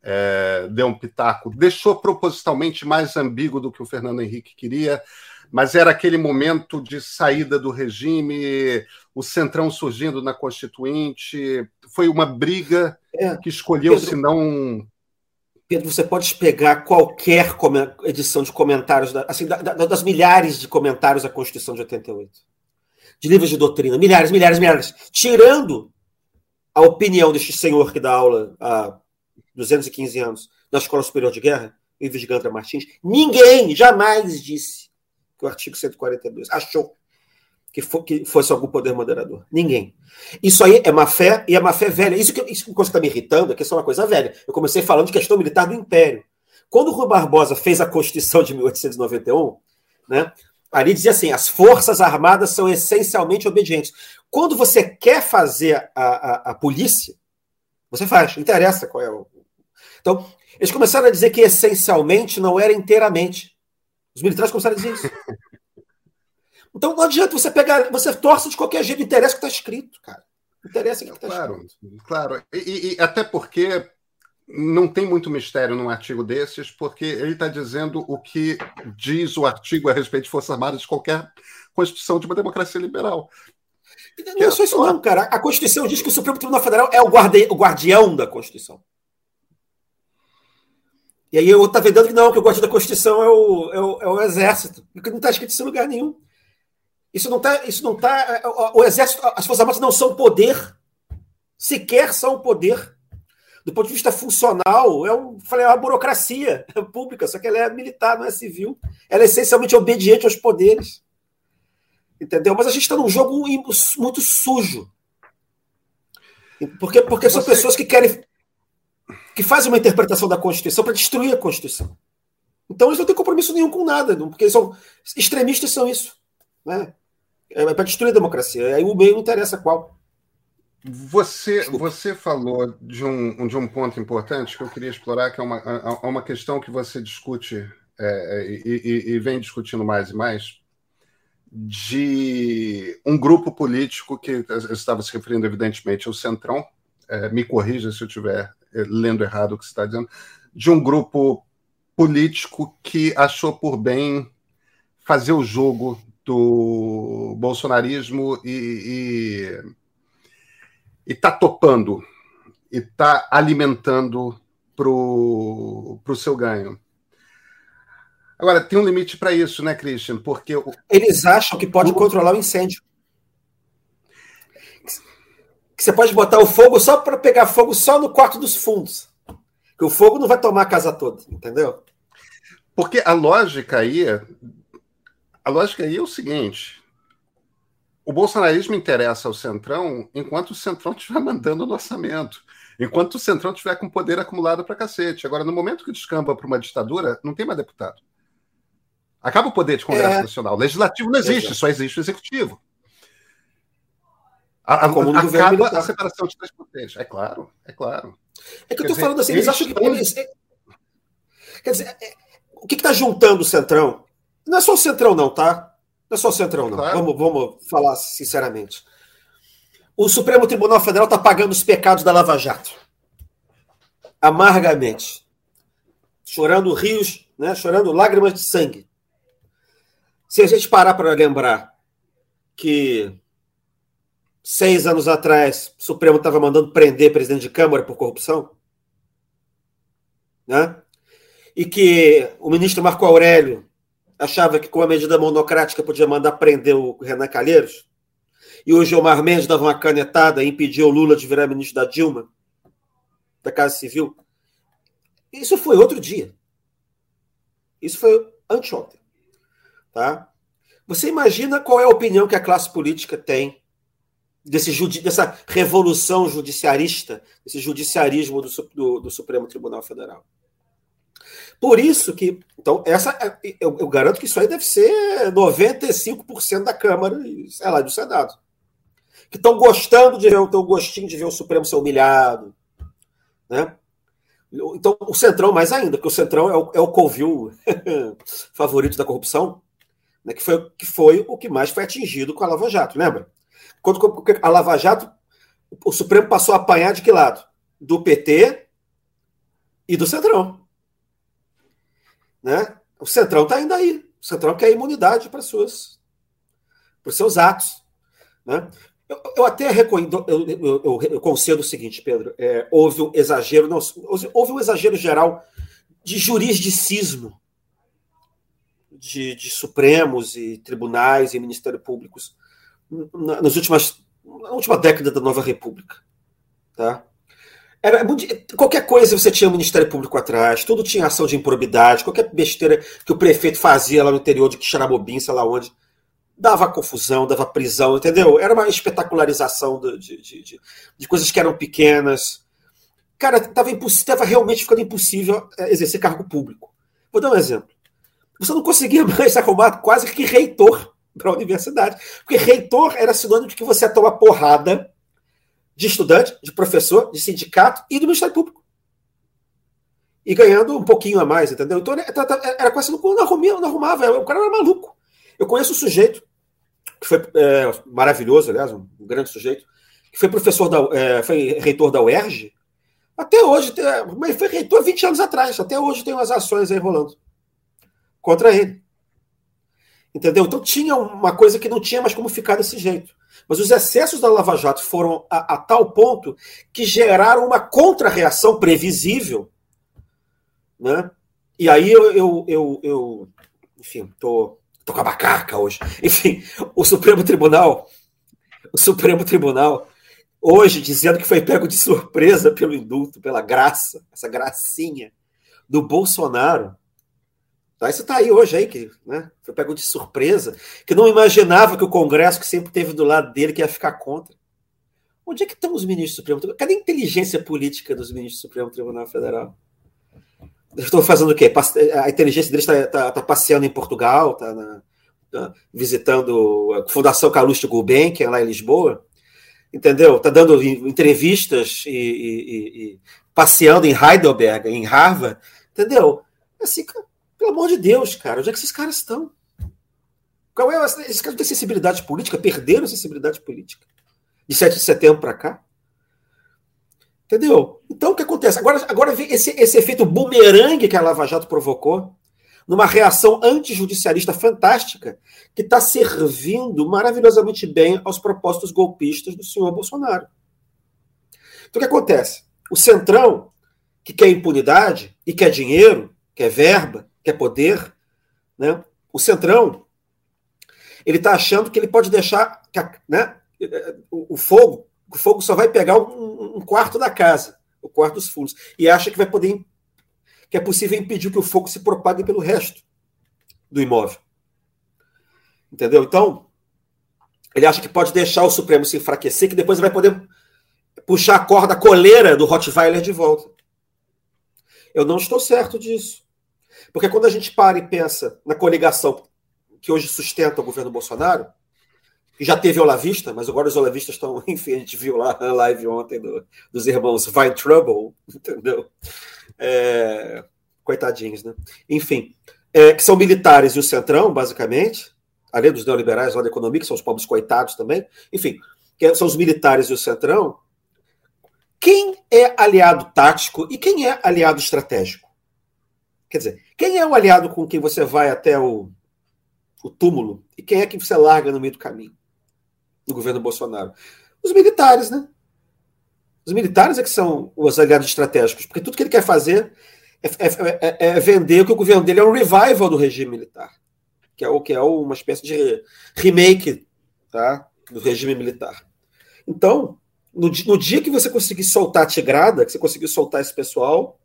é, deu um pitaco, deixou propositalmente mais ambíguo do que o Fernando Henrique queria, mas era aquele momento de saída do regime, o Centrão surgindo na Constituinte. Foi uma briga é, que escolheu, se não. Pedro, você pode pegar qualquer edição de comentários, da, assim, da, das milhares de comentários da Constituição de 88, de livros de doutrina, milhares, milhares, milhares, tirando a opinião deste senhor que dá aula há 215 anos na Escola Superior de Guerra, Ives Gandra Martins, ninguém jamais disse que o artigo 142 achou que, for, que fosse algum poder moderador. Ninguém. Isso aí é má fé e é má fé velha. Isso que, isso está me irritando é que isso é uma coisa velha. Eu comecei falando de questão militar do Império. Quando Rui Barbosa fez a Constituição de 1891, né, ali dizia assim: as Forças Armadas são essencialmente obedientes. Quando você quer fazer a, a, a polícia, você faz, não interessa qual é o. Então, eles começaram a dizer que essencialmente não era inteiramente. Os militares começaram a dizer isso. Então não adianta você pegar, você torce de qualquer jeito, interessa o que está escrito, cara. Interessa o que está claro, escrito. Claro, e, e, até porque não tem muito mistério num artigo desses, porque ele está dizendo o que diz o artigo a respeito de Forças Armadas de qualquer constituição de uma democracia liberal. Não é só isso, não, cara. A Constituição diz que o Supremo Tribunal Federal é o, guardi o guardião da Constituição. E aí eu tá vendendo que não, que o gosto da Constituição é o, é o, é o Exército, porque não está escrito isso em lugar nenhum. Isso não está. Isso não tá, o, o Exército, as Forças Armadas não são poder. Sequer são poder. Do ponto de vista funcional, é, um, falei, é uma burocracia pública, só que ela é militar, não é civil. Ela é essencialmente obediente aos poderes. Entendeu? Mas a gente está num jogo muito sujo. Porque, porque são Você... pessoas que querem. Que fazem uma interpretação da Constituição para destruir a Constituição. Então eles não têm compromisso nenhum com nada, porque eles são extremistas são isso. Né? É para destruir a democracia. Aí o meio não interessa qual. Você, você falou de um, de um ponto importante que eu queria explorar, que é uma, é uma questão que você discute é, e, e, vem discutindo mais e mais, de um grupo político que estava se referindo, evidentemente, ao Centrão, é, me corrija se eu estiver é, lendo errado o que você está dizendo, de um grupo político que achou por bem fazer o jogo do bolsonarismo e está topando e está alimentando para o seu ganho. Agora, tem um limite para isso, né, Christian? Porque. Eles acham que pode controlar o incêndio. Que você pode botar o fogo só para pegar fogo só no quarto dos fundos. Que o fogo não vai tomar a casa toda, entendeu? Porque a lógica aí. A lógica aí é o seguinte: o bolsonarismo interessa ao Centrão enquanto o Centrão estiver mandando no orçamento. Enquanto o Centrão estiver com poder acumulado para cacete. Agora, no momento que descamba para uma ditadura, não tem mais deputado. Acaba o poder de Congresso é. Nacional. O legislativo não existe, Exato. só existe o executivo. A, a, Como acaba a separação de três potências. É claro, é claro. É que eu estou falando assim, eles, acham que. Eles, é, quer dizer, é, o que está juntando o Centrão? Não é só o Centrão, não, tá? Não é só o Centrão, não. Claro. Vamos, vamos falar sinceramente. O Supremo Tribunal Federal está pagando os pecados da Lava Jato. Amargamente. Chorando rios, né? chorando lágrimas de sangue. Se a gente parar para lembrar que seis anos atrás o Supremo estava mandando prender presidente de Câmara por corrupção, né? e que o ministro Marco Aurélio achava que com a medida monocrática podia mandar prender o Renan Calheiros, e o Gilmar Mendes dava uma canetada e impediu o Lula de virar ministro da Dilma, da Casa Civil. Isso foi outro dia. Isso foi anteontem. Tá? Você imagina qual é a opinião que a classe política tem desse dessa revolução judiciarista, desse judiciarismo do, do, do, Supremo Tribunal Federal. Por isso que, então, essa é, eu, eu garanto que isso aí deve ser 95% da Câmara e, sei lá, do Senado. Que estão gostando de ver, estão gostinho de ver o Supremo ser humilhado. Né? Então, o Centrão, mais ainda, porque o Centrão é o, é o Covil favorito da corrupção né, que, foi, que foi o que mais foi atingido com a Lava Jato, lembra? Quando a Lava Jato, o Supremo passou a apanhar de que lado? Do PT e do Centrão. Né? O Centrão está indo aí. O Centrão quer imunidade para suas para os seus atos. Né? Eu, eu até reconheço, eu, eu, eu, concedo o seguinte, Pedro: é, houve um exagero, não, houve um exagero geral de jurisdicismo de, de Supremos e tribunais e Ministério Públicos nas últimas, na última década da Nova República. Tá? Era, qualquer coisa você tinha o Ministério Público atrás, tudo tinha ação de improbidade, qualquer besteira que o prefeito fazia lá no interior de Xarabobim, sei lá onde, dava confusão, dava prisão, entendeu? Era uma espetacularização de, de, de, de coisas que eram pequenas. Cara, estava realmente ficando impossível é, exercer cargo público. Vou dar um exemplo você não conseguia mais arrumar quase que reitor para a universidade. Porque reitor era sinônimo de que você ia tomar porrada de estudante, de professor, de sindicato e do Ministério Público. E ganhando um pouquinho a mais, entendeu? Então era quase não, não, arrumava, não arrumava, o cara era maluco. Eu conheço um sujeito, que foi é, maravilhoso, aliás, um, grande sujeito, que foi professor da, é, foi reitor da UERJ, até hoje, mas foi reitor 20 anos atrás, até hoje tem umas ações aí rolando contra ele. Entendeu? Então tinha uma coisa que não tinha mais como ficar desse jeito. Mas os excessos da Lava Jato foram a, a tal ponto que geraram uma contra-reação previsível né, E aí eu, eu, eu, eu enfim, tô, tô com a macaca hoje. Enfim, o Supremo Tribunal, o Supremo Tribunal, hoje dizendo que foi pego de surpresa pelo indulto, pela graça, essa gracinha do Bolsonaro. Tá, isso tá aí hoje aí, que né, foi pego de surpresa, que não imaginava que o Congresso, que sempre teve do lado dele, que ia ficar contra. Onde é que estão os ministros do Supremo Tribunal? Cadê a inteligência política dos ministros do Supremo Tribunal Federal? Estão fazendo o quê? A inteligência deles está tá, tá passeando em Portugal, está tá visitando a Fundação Calouste Gulbenkian lá em Lisboa, entendeu? Está dando entrevistas e, e, e, passeando em Heidelberg, em Harvard, entendeu? Assim, pelo amor de Deus, cara, onde é que esses caras estão? Qual é? Esses caras têm sensibilidade política, perderam sensibilidade política de 7 de setembro para cá. Entendeu? Então o que acontece? Agora, agora vem esse, esse efeito bumerangue que a Lava Jato provocou, numa reação antijudicialista fantástica, que está servindo maravilhosamente bem aos propósitos golpistas do senhor Bolsonaro. Então o que acontece? O Centrão, que quer impunidade e quer dinheiro, quer verba, quer poder, né? o Centrão, ele está achando que ele pode deixar né, o, o fogo, o fogo só vai pegar um, um, quarto da casa, o quarto dos fundos, e acha que vai poder que é possível impedir que o fogo se propague pelo resto do imóvel. Entendeu? Então, ele acha que pode deixar o Supremo se enfraquecer, que depois vai poder puxar a corda a coleira do Rottweiler de volta. Eu não estou certo disso. Porque quando a gente para e pensa na coligação que hoje sustenta o governo Bolsonaro, que já teve Olavista, mas agora os Olavistas estão, enfim, a gente viu lá na live ontem do, dos irmãos Vai Trouble, entendeu? É, coitadinhos, né? Enfim, é, que são militares e o Centrão, basicamente, além dos neoliberais lá da economia, que são os pobres coitados também, enfim, que são os militares e o Centrão. Quem é aliado tático e quem é aliado estratégico? Quer dizer, quem é o aliado com quem você vai até o, o túmulo e quem é que você larga no meio do caminho? do governo Bolsonaro? Os militares, né? Os militares é que são os aliados estratégicos, porque tudo que ele quer fazer é, é, é, é vender que o governo dele é um revival do regime militar, que é o que é uma espécie de remake, tá, do regime militar. Então, no, no dia que você conseguir soltar a tigrada, que você conseguir soltar esse pessoal,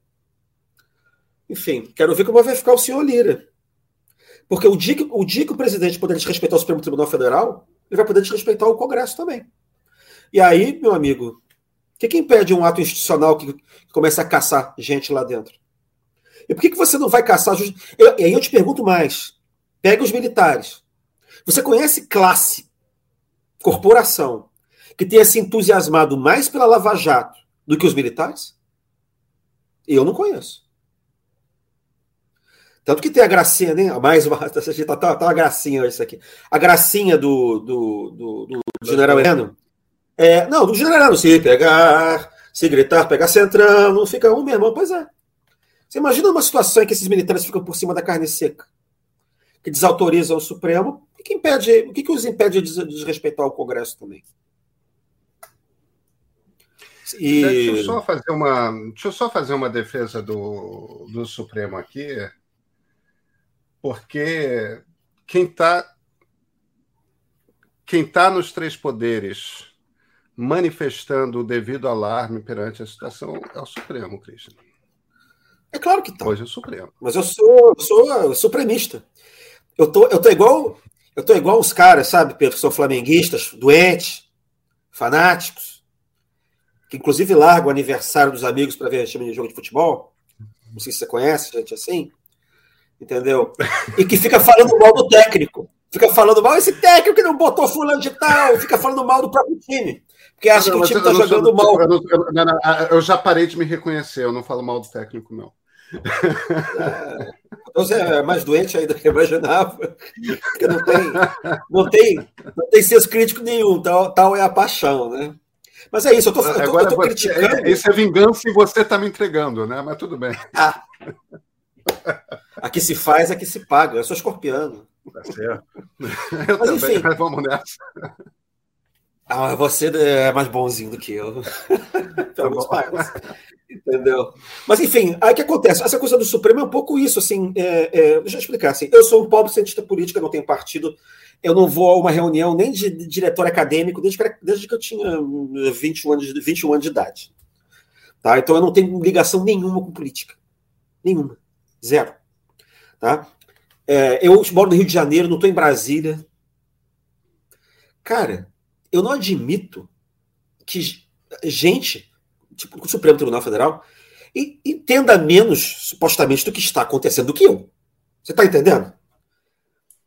enfim, quero ver como vai ficar o senhor Lira. Porque o dia que o, dia que o presidente puder desrespeitar o Supremo Tribunal Federal, ele vai poder desrespeitar o Congresso também. E aí, meu amigo, o que, que impede um ato institucional que, que começa a caçar gente lá dentro? E por que, que você não vai caçar? Eu, e aí eu te pergunto mais. Pega os militares. Você conhece classe, corporação, que tenha se entusiasmado mais pela Lava Jato do que os militares? Eu não conheço. Tanto que tem a gracinha, né? Mais uma. Tá, tá, tá uma gracinha isso aqui. A gracinha do, do, do, do general Heleno. É, não, do general se pegar, se gritar, pegar centrão, não fica um, meu irmão. Pois é. Você imagina uma situação em que esses militares ficam por cima da carne seca, que desautorizam o Supremo, e que impede, o que, que os impede de desrespeitar o Congresso também? E... Deixa, eu só fazer uma, deixa eu só fazer uma defesa do, do Supremo aqui porque quem está quem tá nos três poderes manifestando o devido alarme perante a situação é o Supremo, Cristian. É claro que tá. Hoje é o Supremo. Mas eu sou, eu sou supremista. Eu tô, eu tô igual, eu tô igual os caras, sabe, Pedro, que são flamenguistas, doentes, fanáticos, que inclusive largam o aniversário dos amigos para ver time de jogo de futebol. Não sei se você conhece, gente assim entendeu? E que fica falando mal do técnico. Fica falando mal, esse técnico que não botou fulano de tal, fica falando mal do próprio time. Porque acha não, que o time está jogando sou, mal. Eu, não, eu, não, eu, já parei de me reconhecer, eu não falo mal do técnico, não. É, você é mais doente aí do que eu imaginava. Porque não tem, não tem, não tem senso crítico nenhum, tal, tal é a paixão, né? Mas é isso, eu tô, eu tô, Agora, eu tô criticando. É, isso é vingança e você está me entregando, né? Mas tudo bem. Ah. Aqui se faz, aqui se paga. Eu sou escorpiano. Tá certo. Eu mas, também, enfim. vamos nessa. Ah, você é mais bonzinho do que eu. Pelo tá Entendeu? Mas, enfim, aí o que acontece? Essa coisa do Supremo é um pouco isso, assim, é, é, deixa eu explicar, assim, eu sou um pobre cientista político, não tenho partido, eu não vou a uma reunião nem de, diretor acadêmico desde que, desde que eu tinha 21 anos, 21 anos de idade. Tá? Então eu não tenho ligação nenhuma com política. Nenhuma. Zero. Tá? É, eu moro no Rio de Janeiro, não estou em Brasília. Cara, eu não admito que gente, tipo o Supremo Tribunal Federal, entenda menos, supostamente, do que está acontecendo do que eu. Você está entendendo?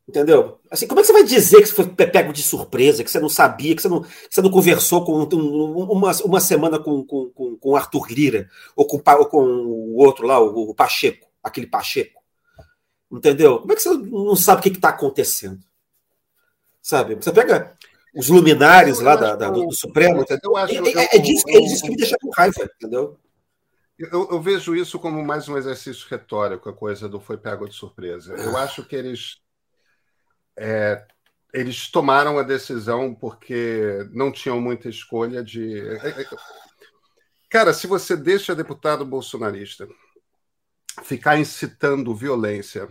Entendeu? Assim, como é que você vai dizer que você foi pego de surpresa, que você não sabia, que você não, que você não conversou com uma, uma semana com, com, com, com Arthur Lira, ou com, ou com o outro lá, o, o Pacheco, aquele Pacheco? Entendeu? Como é que você não sabe o que está acontecendo? Sabe? Você pega os luminares lá da, da, do, do, Supremo, entendeu? Acho, é, é, é, disso, é disso que me deixa com raiva, entendeu? Eu, eu, vejo isso como mais um exercício retórico, a coisa do foi pego de surpresa. Eu acho que eles é, eles tomaram a decisão porque não tinham muita escolha de. É, é, cara, se você deixa deputado bolsonarista ficar incitando violência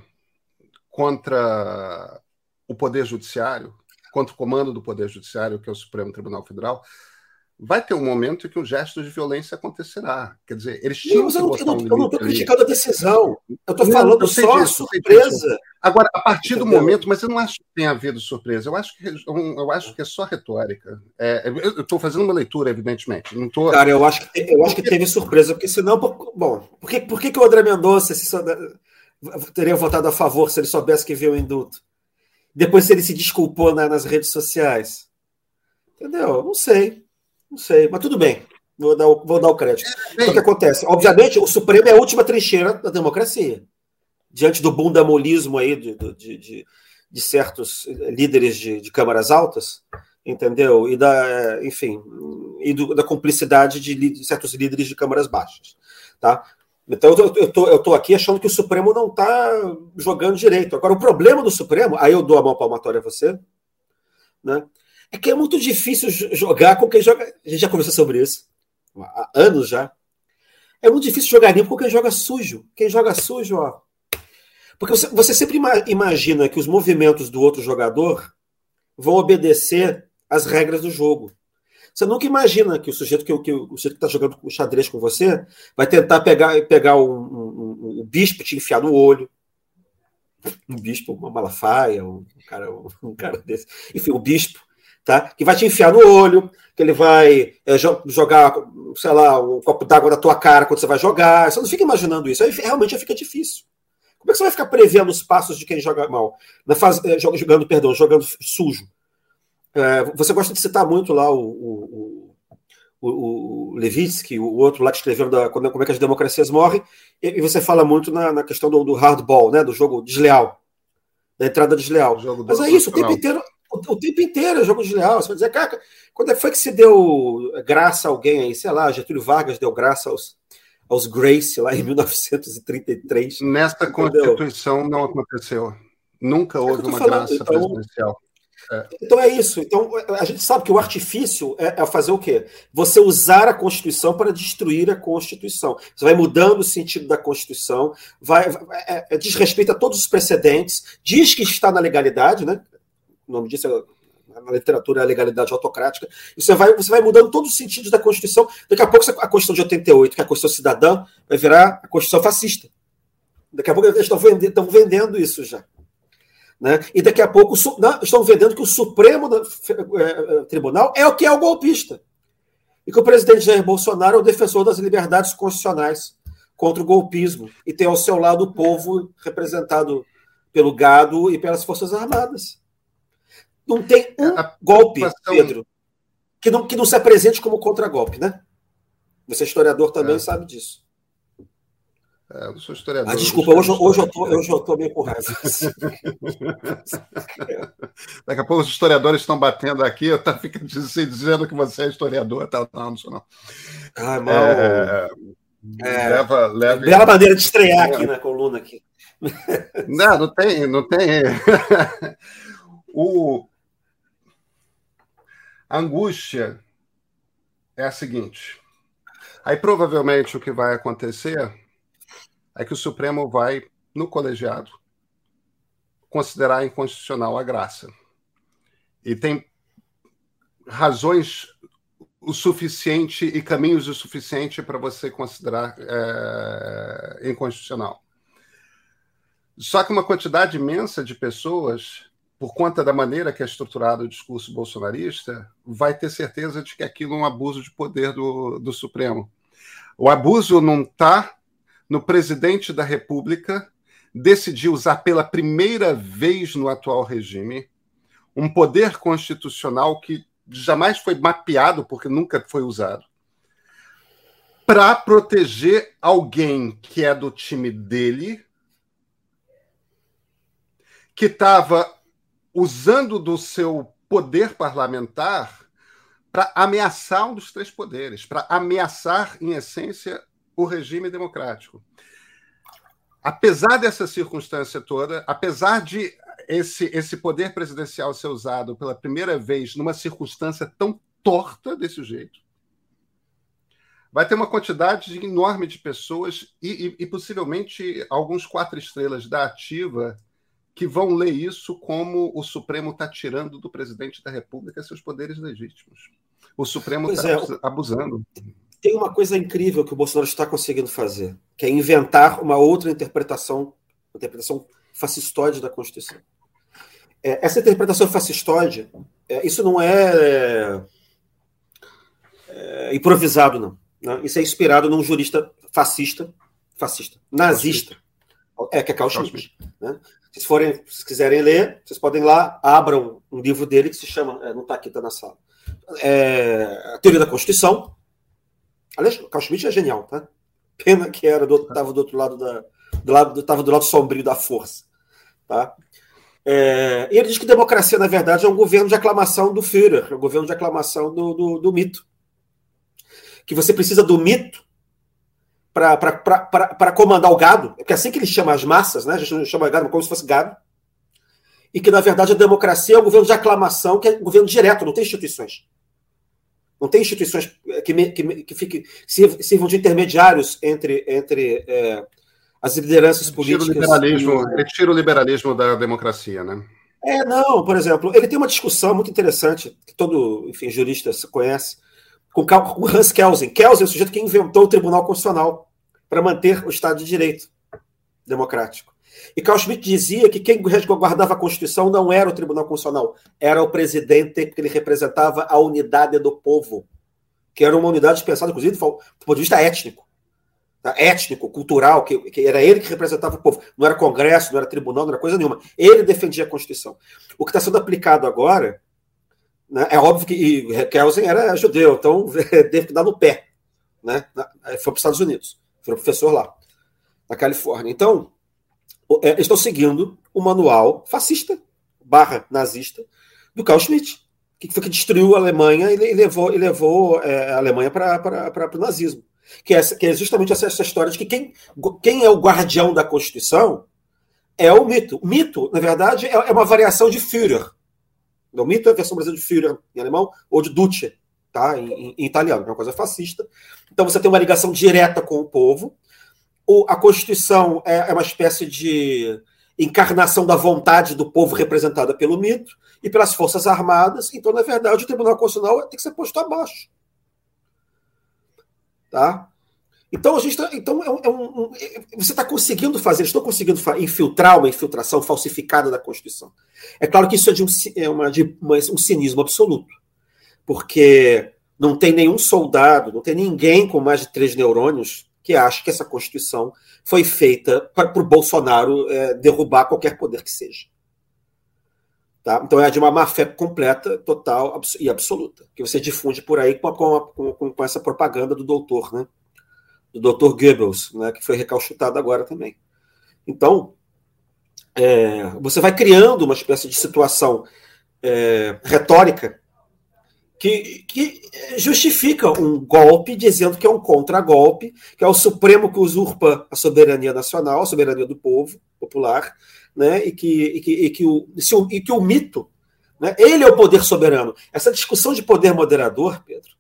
contra o Poder Judiciário, contra o comando do Poder Judiciário, que é o Supremo Tribunal Federal, vai ter um momento em que o gesto de violência acontecerá. Quer dizer, eles tinham não, que botar um Eu não estou criticando a decisão. Eu estou falando eu só disso, surpresa. Agora, a partir Entendeu? do momento, mas eu não acho que tenha havido surpresa. Eu acho que, eu acho que é só retórica. É, eu estou fazendo uma leitura, evidentemente. Não tô... Cara, eu acho, que, eu acho que teve surpresa, porque senão. Bom, por que, por que, que o André Mendonça se teria votado a favor se ele soubesse que viu o induto? Depois, se ele se desculpou na, nas redes sociais. Entendeu? Não sei. Não sei, mas tudo bem. Vou dar o, vou dar o crédito. É, o que acontece? Obviamente, o Supremo é a última trincheira da democracia. Diante do bundamolismo aí de, de, de, de certos líderes de, de, câmaras altas, entendeu? E da, enfim, e do, da cumplicidade de, certos líderes de câmaras baixas, tá? Então eu, eu, tô, eu tô aqui achando que o Supremo não está jogando direito. Agora, o problema do Supremo, aí eu dou a mão palmatória a você, né? É que é muito difícil jogar com quem joga. A gente já conversou sobre isso há anos já. É muito difícil jogar limpo com quem joga sujo. Quem joga sujo, ó. Porque você, você sempre imagina que os movimentos do outro jogador vão obedecer às regras do jogo. Você nunca imagina que o sujeito que, que o sujeito que está jogando xadrez com você vai tentar pegar, pegar um, um, um, um bispo te enfiar no olho. Um bispo, uma malafaia, um cara, um cara desse. Enfim, o bispo tá? que vai te enfiar no olho, que ele vai é, jogar, sei lá, um copo d'água na tua cara quando você vai jogar. Você não fica imaginando isso. Aí realmente fica difícil. Como é que você vai ficar prevendo os passos de quem joga mal? Na fase, é, jogando, perdão, jogando sujo. É, você gosta de citar muito lá o, o, o, o Levitsky, o outro lá que escreveu da, como é que as democracias morrem, e, você fala muito na, na questão do, do hardball, né, do jogo desleal, da entrada desleal. Mas é isso, o tempo inteiro o, tempo inteiro é jogo desleal. Você vai dizer, cara, quando é que foi que se deu graça a alguém aí? Sei lá, Getúlio Vargas deu graça aos, aos Grace lá em 1933. Nesta Constituição não aconteceu. Nunca é houve uma falando, graça então, presidencial. É. Então é isso. Então a gente sabe que o artifício é, é, fazer o quê? Você usar a Constituição para destruir a Constituição. Você vai mudando o sentido da Constituição, vai, é, é, desrespeita todos os precedentes, diz que está na legalidade, né? O nome disso é, na literatura é a legalidade autocrática, e você vai, você vai mudando todos os sentidos da Constituição. Daqui a pouco a Constituição de 88, que é a Constituição cidadã, vai virar a Constituição fascista. Daqui a pouco eles estão vendendo, estão vendendo isso já. Né? E daqui a pouco não, estão vendendo que o Supremo é, Tribunal é o que é o golpista. E que o presidente Jair Bolsonaro é o defensor das liberdades constitucionais contra o golpismo. E tem ao seu lado o povo representado pelo gado e pelas Forças Armadas. Não tem um a golpe, Pedro, que não, que não se apresente como contragolpe, né? Você é historiador também é. sabe disso. É, eu não sou historiador. Ah, desculpa, hoje, hoje, eu tô, hoje eu tô meio com raiva. Daqui a pouco os historiadores estão batendo aqui, eu tá, fico dizendo que você é historiador. Tá, não, não sou não. Ah, mal. É, é, leva, leva... Bela maneira de estrear aqui na coluna. Aqui. Não, não tem, não tem. o, angústia é a seguinte: Aí provavelmente o que vai acontecer é que o Supremo vai, no colegiado, considerar inconstitucional a graça. E tem razões o suficiente e caminhos o suficiente para você considerar é, inconstitucional. Só que uma quantidade imensa de pessoas, por conta da maneira que é estruturado o discurso bolsonarista, vai ter certeza de que aquilo é um abuso de poder do, do Supremo. O abuso não está no presidente da República decidir usar pela primeira vez no atual regime um poder constitucional que jamais foi mapeado, porque nunca foi usado, para proteger alguém que é do time dele, que estava usando do seu poder parlamentar para ameaçar um dos três poderes, para ameaçar, em essência, o regime democrático. Apesar dessa circunstância toda, apesar de esse, esse poder presidencial ser usado pela primeira vez numa circunstância tão torta desse jeito, vai ter uma quantidade enorme de pessoas e, e, e possivelmente alguns quatro estrelas da ativa que vão ler isso como o Supremo está tirando do presidente da República seus poderes legítimos. O Supremo está é, abusando. Tem uma coisa incrível que o Bolsonaro está conseguindo fazer, que é inventar uma outra interpretação, interpretação fascistóide da Constituição. É, essa interpretação fascistóide, é, isso não é, é improvisado, não. Né? Isso é inspirado num jurista fascista, fascista, nazista, é que é Carl Schmitt. Né? Se forem, se quiserem ler, vocês podem ir lá, abram um livro dele que se chama, é, não está aqui, está na sala, é, a Teoria da Constituição. Aliás, Carl Schmitt é genial, tá? Pena que era do, tava do outro lado da, do lado, estava do lado sombrio da força, tá? É, ele diz que democracia, na verdade, é um governo de aclamação do Führer, é um governo de aclamação do, do, do mito. Que você precisa do mito para comandar o gado, é assim que ele chama as massas, né? a gente chama gado como se fosse gado, e que, na verdade, a democracia é um governo de aclamação, que é um governo direto, não tem instituições. Não tem instituições que, que, que fiquem, sirvam de intermediários entre, entre é, as lideranças políticas. Tira o liberalismo, ele tira o liberalismo da democracia, né? É, não, por exemplo, ele tem uma discussão muito interessante, que todo, enfim, jurista conhece, com o Hans Kelsen. Kelsen é o sujeito que inventou o Tribunal Constitucional para manter o Estado de Direito democrático. E Carl Schmitt dizia que quem guardava a Constituição não era o Tribunal Constitucional, era o presidente, porque ele representava a unidade do povo, que era uma unidade pensada, inclusive, do ponto de vista étnico. Tá? étnico, cultural, que, que, era ele que representava o povo. Não era Congresso, não era tribunal, não era coisa nenhuma. Ele defendia a Constituição. O que está sendo aplicado agora, né, é óbvio que Kelsen era judeu, então teve que dar no pé. Né? Foi para os Estados Unidos, foi professor lá, na Califórnia. Então, é, estão seguindo o manual fascista, barra nazista, do Carl Schmitt, que foi que destruiu a Alemanha e levou, e levou é, a Alemanha para o nazismo que é, que é justamente essa, essa, história de que quem, quem é o guardião da Constituição é o mito. O mito, na verdade, é, é uma variação de Führer. O mito é versão brasileira de Führer em alemão, ou de Duce, tá? em, em, em italiano, é uma coisa fascista. Então você tem uma ligação direta com o povo. O, a Constituição é, é uma espécie de encarnação da vontade do povo representada pelo mito e pelas Forças Armadas. Então, na verdade, o Tribunal Constitucional tem que ser posto abaixo. Tá? Então, a gente tá, então é um, é um, você está conseguindo fazer, estou conseguindo infiltrar uma infiltração falsificada da Constituição. É claro que isso é de um, é uma, de uma, um cinismo absoluto, porque não tem nenhum soldado, não tem ninguém com mais de três neurônios que acha que essa Constituição foi feita para o Bolsonaro é, derrubar qualquer poder que seja. Tá? Então é de uma má fé completa, total e absoluta, que você difunde por aí com, a, com, com, com essa propaganda do doutor, né? Do doutor Goebbels, né? que foi recalchutado agora também. Então, é, você vai criando uma espécie de situação é, retórica que, que, justifica um golpe dizendo que é um contragolpe, que é o Supremo que usurpa a soberania nacional, a soberania do povo popular, né? e, que, e, que, e, que, o, e que o mito, né? ele é o poder soberano. Essa discussão de poder moderador, Pedro,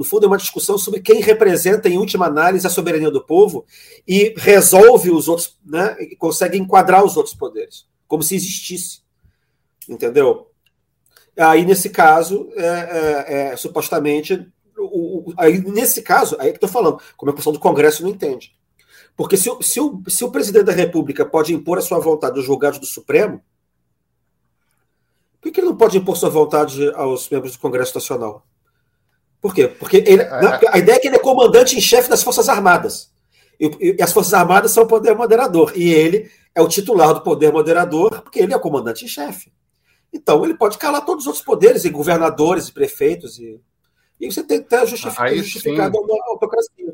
No fundo, é uma discussão sobre quem representa, em última análise, a soberania do povo e resolve os outros, né? E consegue enquadrar os outros poderes, como se existisse. Entendeu? Aí, nesse caso, é, é, é, supostamente, o, o, aí, nesse caso, aí é que estou falando, como a questão do Congresso não entende. Porque se, se, o, se o presidente da República pode impor a sua vontade aos julgados do Supremo, por que ele não pode impor sua vontade aos membros do Congresso Nacional? Por quê? Porque ele, é, não, a ideia é que ele é comandante em chefe das Forças Armadas. E, e, as Forças Armadas são o poder moderador. E ele é o titular do poder moderador, porque ele é o comandante em chefe. Então, ele pode calar todos os outros poderes, e governadores, e prefeitos, e, e você tem que ter justificado, justificado a autocracia.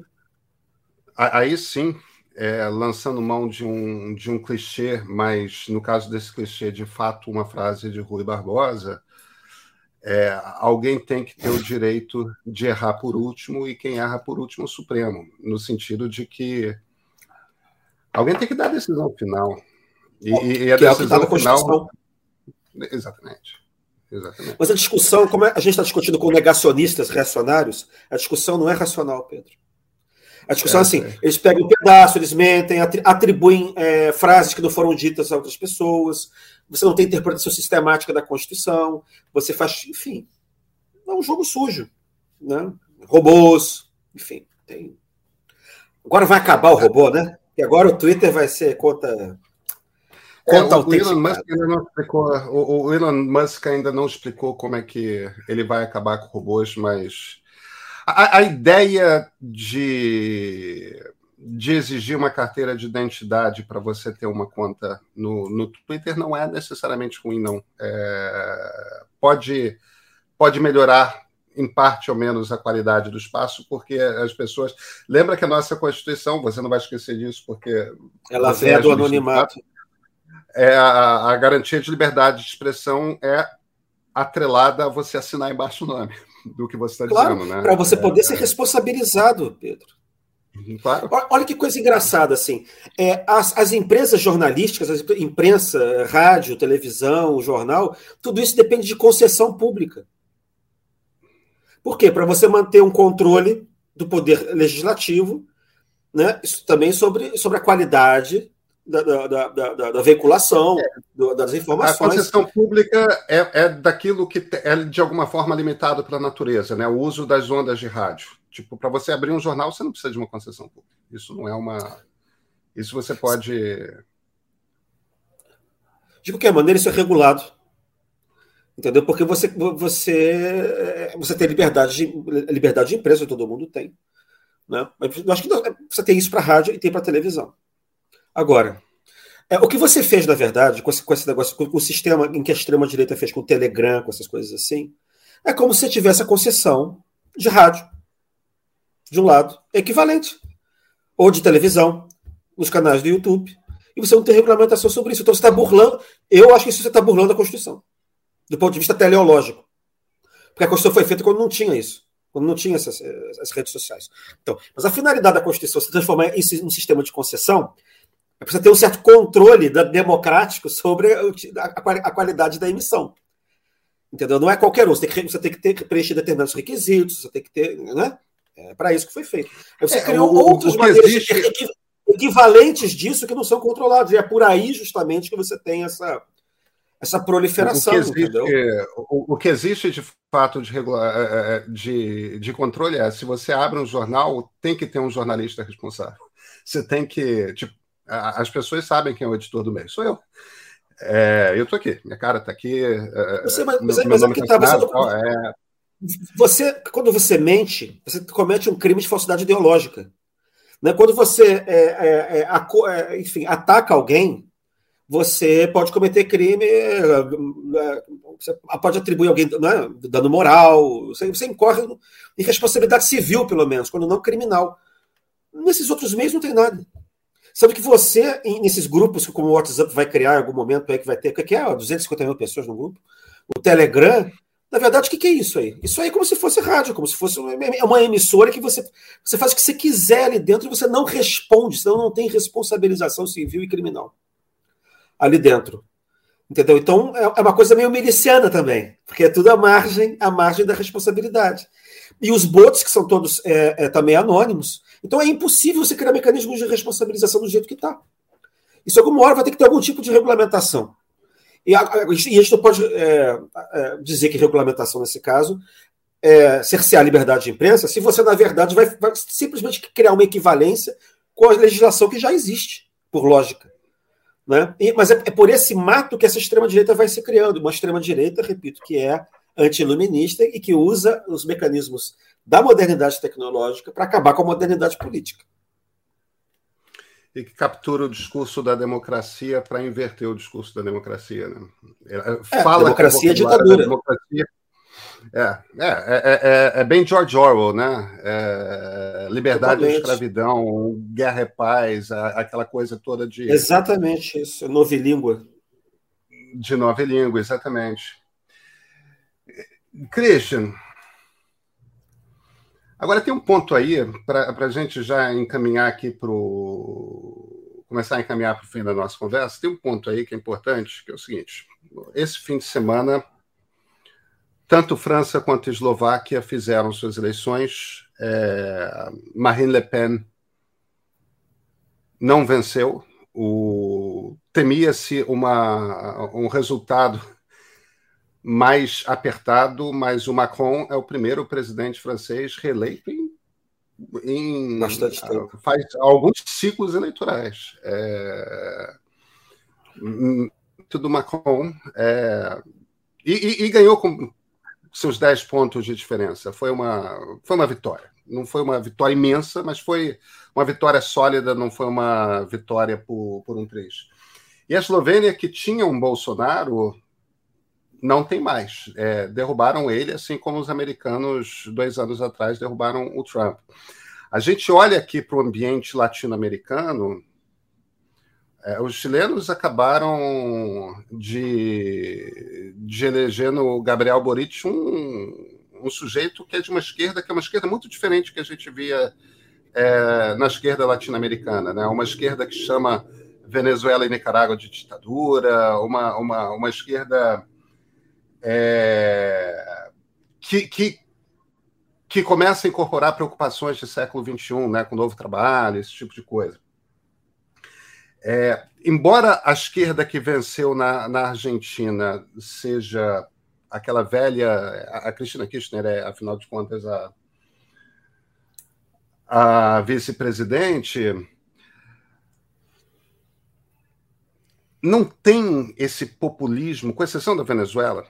Aí sim, é, lançando mão de um, de um clichê, mas no caso desse clichê, de fato, uma frase de Rui Barbosa, é, alguém tem que ter o direito de errar por último, e quem erra por último é o Supremo, no sentido de que alguém tem que dar a decisão final. E, e a que decisão é final. Exatamente. Exatamente. Mas a discussão, como é, a gente está discutindo com negacionistas reacionários, a discussão não é racional, Pedro. A discussão é, assim: é. eles pegam um pedaço, eles mentem, atribuem é, frases que não foram ditas a outras pessoas, você não tem interpretação sistemática da Constituição, você faz, enfim, é um jogo sujo. Né? Robôs, enfim. Tem... Agora vai acabar o robô, né? E agora o Twitter vai ser conta. Conta é, o, Elon Musk ainda não explicou, o, o Elon Musk ainda não explicou como é que ele vai acabar com robôs, mas a, a ideia de, de exigir uma carteira de identidade para você ter uma conta no, no Twitter não é necessariamente ruim, não. É, pode, pode melhorar em parte ou menos a qualidade do espaço, porque as pessoas. Lembra que a nossa Constituição, você não vai esquecer disso, porque. Ela vem do anonimato. É a, a garantia de liberdade de expressão é atrelada a você assinar embaixo o nome do que você está claro, dizendo, né? Para você é, poder é, ser responsabilizado, Pedro. Uhum, claro. Olha que coisa engraçada, assim. É, as, as empresas jornalísticas, a imprensa, rádio, televisão, jornal, tudo isso depende de concessão pública. Por quê? Para você manter um controle do poder legislativo, né? Isso também sobre, sobre a qualidade da, da, da, da veiculação, é. das informações. A concessão pública é, é daquilo que é de alguma forma limitado pela natureza, né? O uso das ondas de rádio. Tipo, para você abrir um jornal, você não precisa de uma concessão pública. Isso não é uma. Isso você pode. De qualquer maneira, isso é regulado. Entendeu? Porque você, você, você tem liberdade de, liberdade de empresa, todo mundo tem. Né? Eu acho que você tem isso para rádio e tem para televisão. Agora, é, o que você fez, na verdade, com esse, com esse negócio, com o sistema em que a extrema-direita fez com o Telegram, com essas coisas assim, é como se você tivesse a concessão de rádio, de um lado, equivalente, ou de televisão, nos canais do YouTube, e você não tem regulamentação sobre isso. Então você está burlando, eu acho que isso você está burlando a Constituição, do ponto de vista teleológico. Porque a Constituição foi feita quando não tinha isso, quando não tinha essas, essas redes sociais. Então, mas a finalidade da Constituição se transformar isso em um sistema de concessão precisa ter um certo controle democrático sobre a, qualidade da emissão. Entendeu? Não é qualquer um. Você tem que, você tem que ter preencher determinados requisitos, você tem que ter. Né? É para isso que foi feito. Aí você é, criou o, outras o maneiras existe... equivalentes disso que não são controlados. E é por aí, justamente, que você tem essa, essa proliferação. O que, existe, o, o que existe de fato de, regular, é, é, de, de controle é se você abre um jornal, tem que ter um jornalista responsável. Você tem que. Tipo, as pessoas sabem quem é o editor do meio. Sou eu. É, eu estou aqui, minha cara está aqui. É, você, mas, meu, mas é que tá, você, é... você, quando você mente, você comete um crime de falsidade ideológica. Né? Quando você, é, é, é enfim, ataca alguém, você pode cometer crime, você pode atribuir alguém né, dano moral, você, você incorre em responsabilidade civil, pelo menos, quando não criminal. Nesses outros meios não tem nada. Sabe que você, nesses grupos, como o WhatsApp vai criar em algum momento aí, que vai ter, o que é? 250 mil pessoas no grupo, o Telegram, na verdade, o que, é isso aí? Isso aí é como se fosse rádio, como se fosse uma emissora que você, você faz o que você quiser ali dentro e você não responde, senão não tem responsabilização civil e criminal ali dentro. Entendeu? Então é, é uma coisa meio miliciana também, porque é tudo à margem, à margem da responsabilidade. e os bots, que são todos é, é, também anônimos. Então é impossível você criar mecanismos de responsabilização do jeito que está. Isso alguma hora vai ter que ter algum tipo de regulamentação. E a, a, a gente não pode é, é, dizer que regulamentação, nesse caso, é cercear a liberdade de imprensa se você, na verdade, vai, vai simplesmente criar uma equivalência com a legislação que já existe, por lógica. Né? E, mas é, é, por esse mato que essa extrema-direita vai se criando. Uma extrema-direita, repito, que é anti-iluminista e que usa os mecanismos da modernidade tecnológica para acabar com a modernidade política. E que captura o discurso da democracia para inverter o discurso da democracia. Né? É, Fala democracia é ditadura. Democracia é, é, é, é, bem George Orwell, né? liberdade ou escravidão, guerra e paz, aquela coisa toda de. Exatamente isso, novilíngua. De nova língua, exatamente. Christian, agora tem um ponto aí para a gente já encaminhar aqui para começar a encaminhar para o fim da nossa conversa. Tem um ponto aí que é importante, que é o seguinte: esse fim de semana tanto França quanto Eslováquia fizeram suas eleições. É, Marine Le Pen não venceu. Temia-se um resultado mais apertado, mas o Macron é o primeiro presidente francês reeleito em, em bastante tempo. Faz alguns ciclos eleitorais. É, do Macron é, e, e, e, ganhou com seus 10 pontos de diferença. Foi uma, foi uma vitória. Não foi uma vitória imensa, mas foi uma vitória sólida, não foi uma vitória por, por um 3. E a Eslovênia, que tinha um Bolsonaro, não tem mais. É, derrubaram ele, assim como os americanos, dois anos atrás, derrubaram o Trump. A gente olha aqui para o ambiente latino-americano, é, os chilenos acabaram de, de eleger no Gabriel Boric um, um sujeito que é de uma esquerda que é uma esquerda muito diferente que a gente via é, na esquerda latino-americana, né? Uma esquerda que chama Venezuela e Nicarágua de ditadura, uma, uma, uma esquerda é, que, que, que começa a incorporar preocupações do século XXI, né? Com novo trabalho, esse tipo de coisa. É, embora a esquerda que venceu na, na Argentina seja aquela velha. A, a Cristina Kirchner é, afinal de contas, a, a vice-presidente. Não tem esse populismo, com exceção da Venezuela.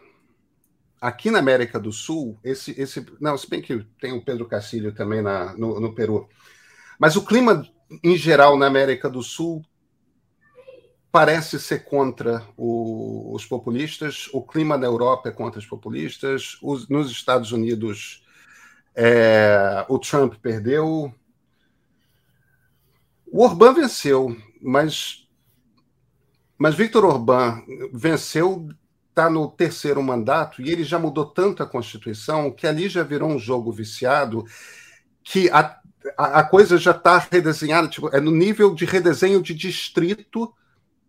Aqui na América do Sul, esse. esse não, se bem que tem o Pedro Castilho também na, no, no Peru. Mas o clima, em geral, na América do Sul parece ser contra o, os populistas, o clima na Europa é contra os populistas, os, nos Estados Unidos é, o Trump perdeu. O Orbán venceu, mas, mas Victor Orbán venceu, está no terceiro mandato e ele já mudou tanto a Constituição que ali já virou um jogo viciado que a, a, a coisa já está redesenhada, tipo, é no nível de redesenho de distrito